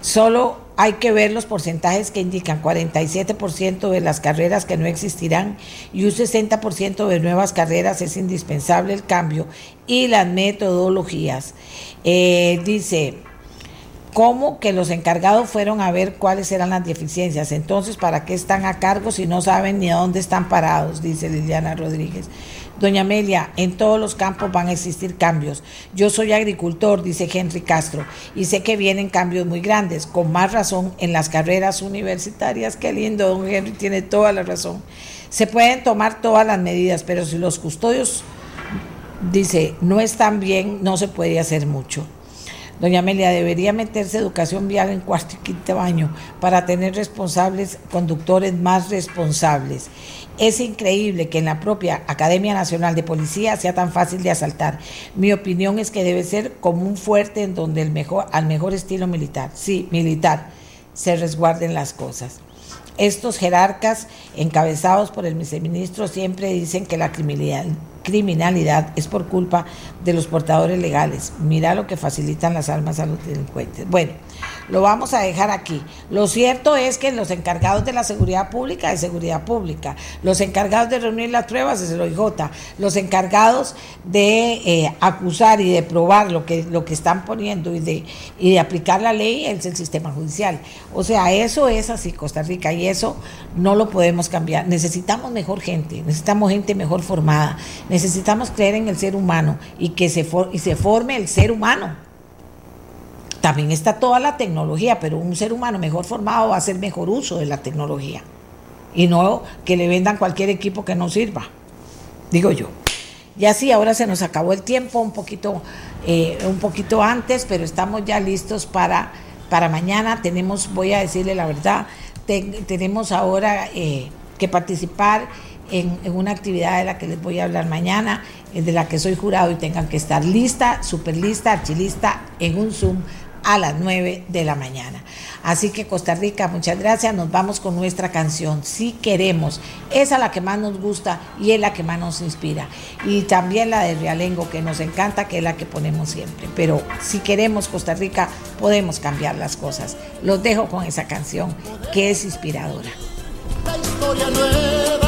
Solo hay que ver los porcentajes que indican 47% de las carreras que no existirán y un 60% de nuevas carreras es indispensable el cambio y las metodologías. Eh, dice, ¿cómo que los encargados fueron a ver cuáles eran las deficiencias? Entonces, ¿para qué están a cargo si no saben ni a dónde están parados? Dice Liliana Rodríguez. Doña Amelia, en todos los campos van a existir cambios. Yo soy agricultor, dice Henry Castro, y sé que vienen cambios muy grandes, con más razón en las carreras universitarias. Qué lindo, don Henry tiene toda la razón. Se pueden tomar todas las medidas, pero si los custodios, dice, no están bien, no se puede hacer mucho. Doña Amelia, debería meterse educación vial en cuarto y quinto baño para tener responsables, conductores más responsables. Es increíble que en la propia Academia Nacional de Policía sea tan fácil de asaltar. Mi opinión es que debe ser como un fuerte en donde el mejor, al mejor estilo militar, sí, militar, se resguarden las cosas. Estos jerarcas encabezados por el viceministro siempre dicen que la criminalidad, criminalidad es por culpa de los portadores legales. Mira lo que facilitan las armas a los delincuentes. Bueno, lo vamos a dejar aquí. Lo cierto es que los encargados de la seguridad pública de seguridad pública, los encargados de reunir las pruebas es el OIJ, los encargados de eh, acusar y de probar lo que, lo que están poniendo y de, y de aplicar la ley es el sistema judicial. O sea, eso es así Costa Rica y eso no lo podemos cambiar. Necesitamos mejor gente, necesitamos gente mejor formada, necesitamos creer en el ser humano y que se, y se forme el ser humano también está toda la tecnología, pero un ser humano mejor formado va a hacer mejor uso de la tecnología. Y no que le vendan cualquier equipo que no sirva, digo yo. Y así ahora se nos acabó el tiempo un poquito, eh, un poquito antes, pero estamos ya listos para, para mañana. Tenemos, voy a decirle la verdad, tenemos ahora eh, que participar en, una actividad de la que les voy a hablar mañana, de la que soy jurado y tengan que estar lista, super lista, archilista en un Zoom a las 9 de la mañana. Así que Costa Rica, muchas gracias. Nos vamos con nuestra canción. Si queremos. Esa es la que más nos gusta y es la que más nos inspira. Y también la de Realengo, que nos encanta, que es la que ponemos siempre. Pero si queremos Costa Rica, podemos cambiar las cosas. Los dejo con esa canción que es inspiradora. La historia nueva.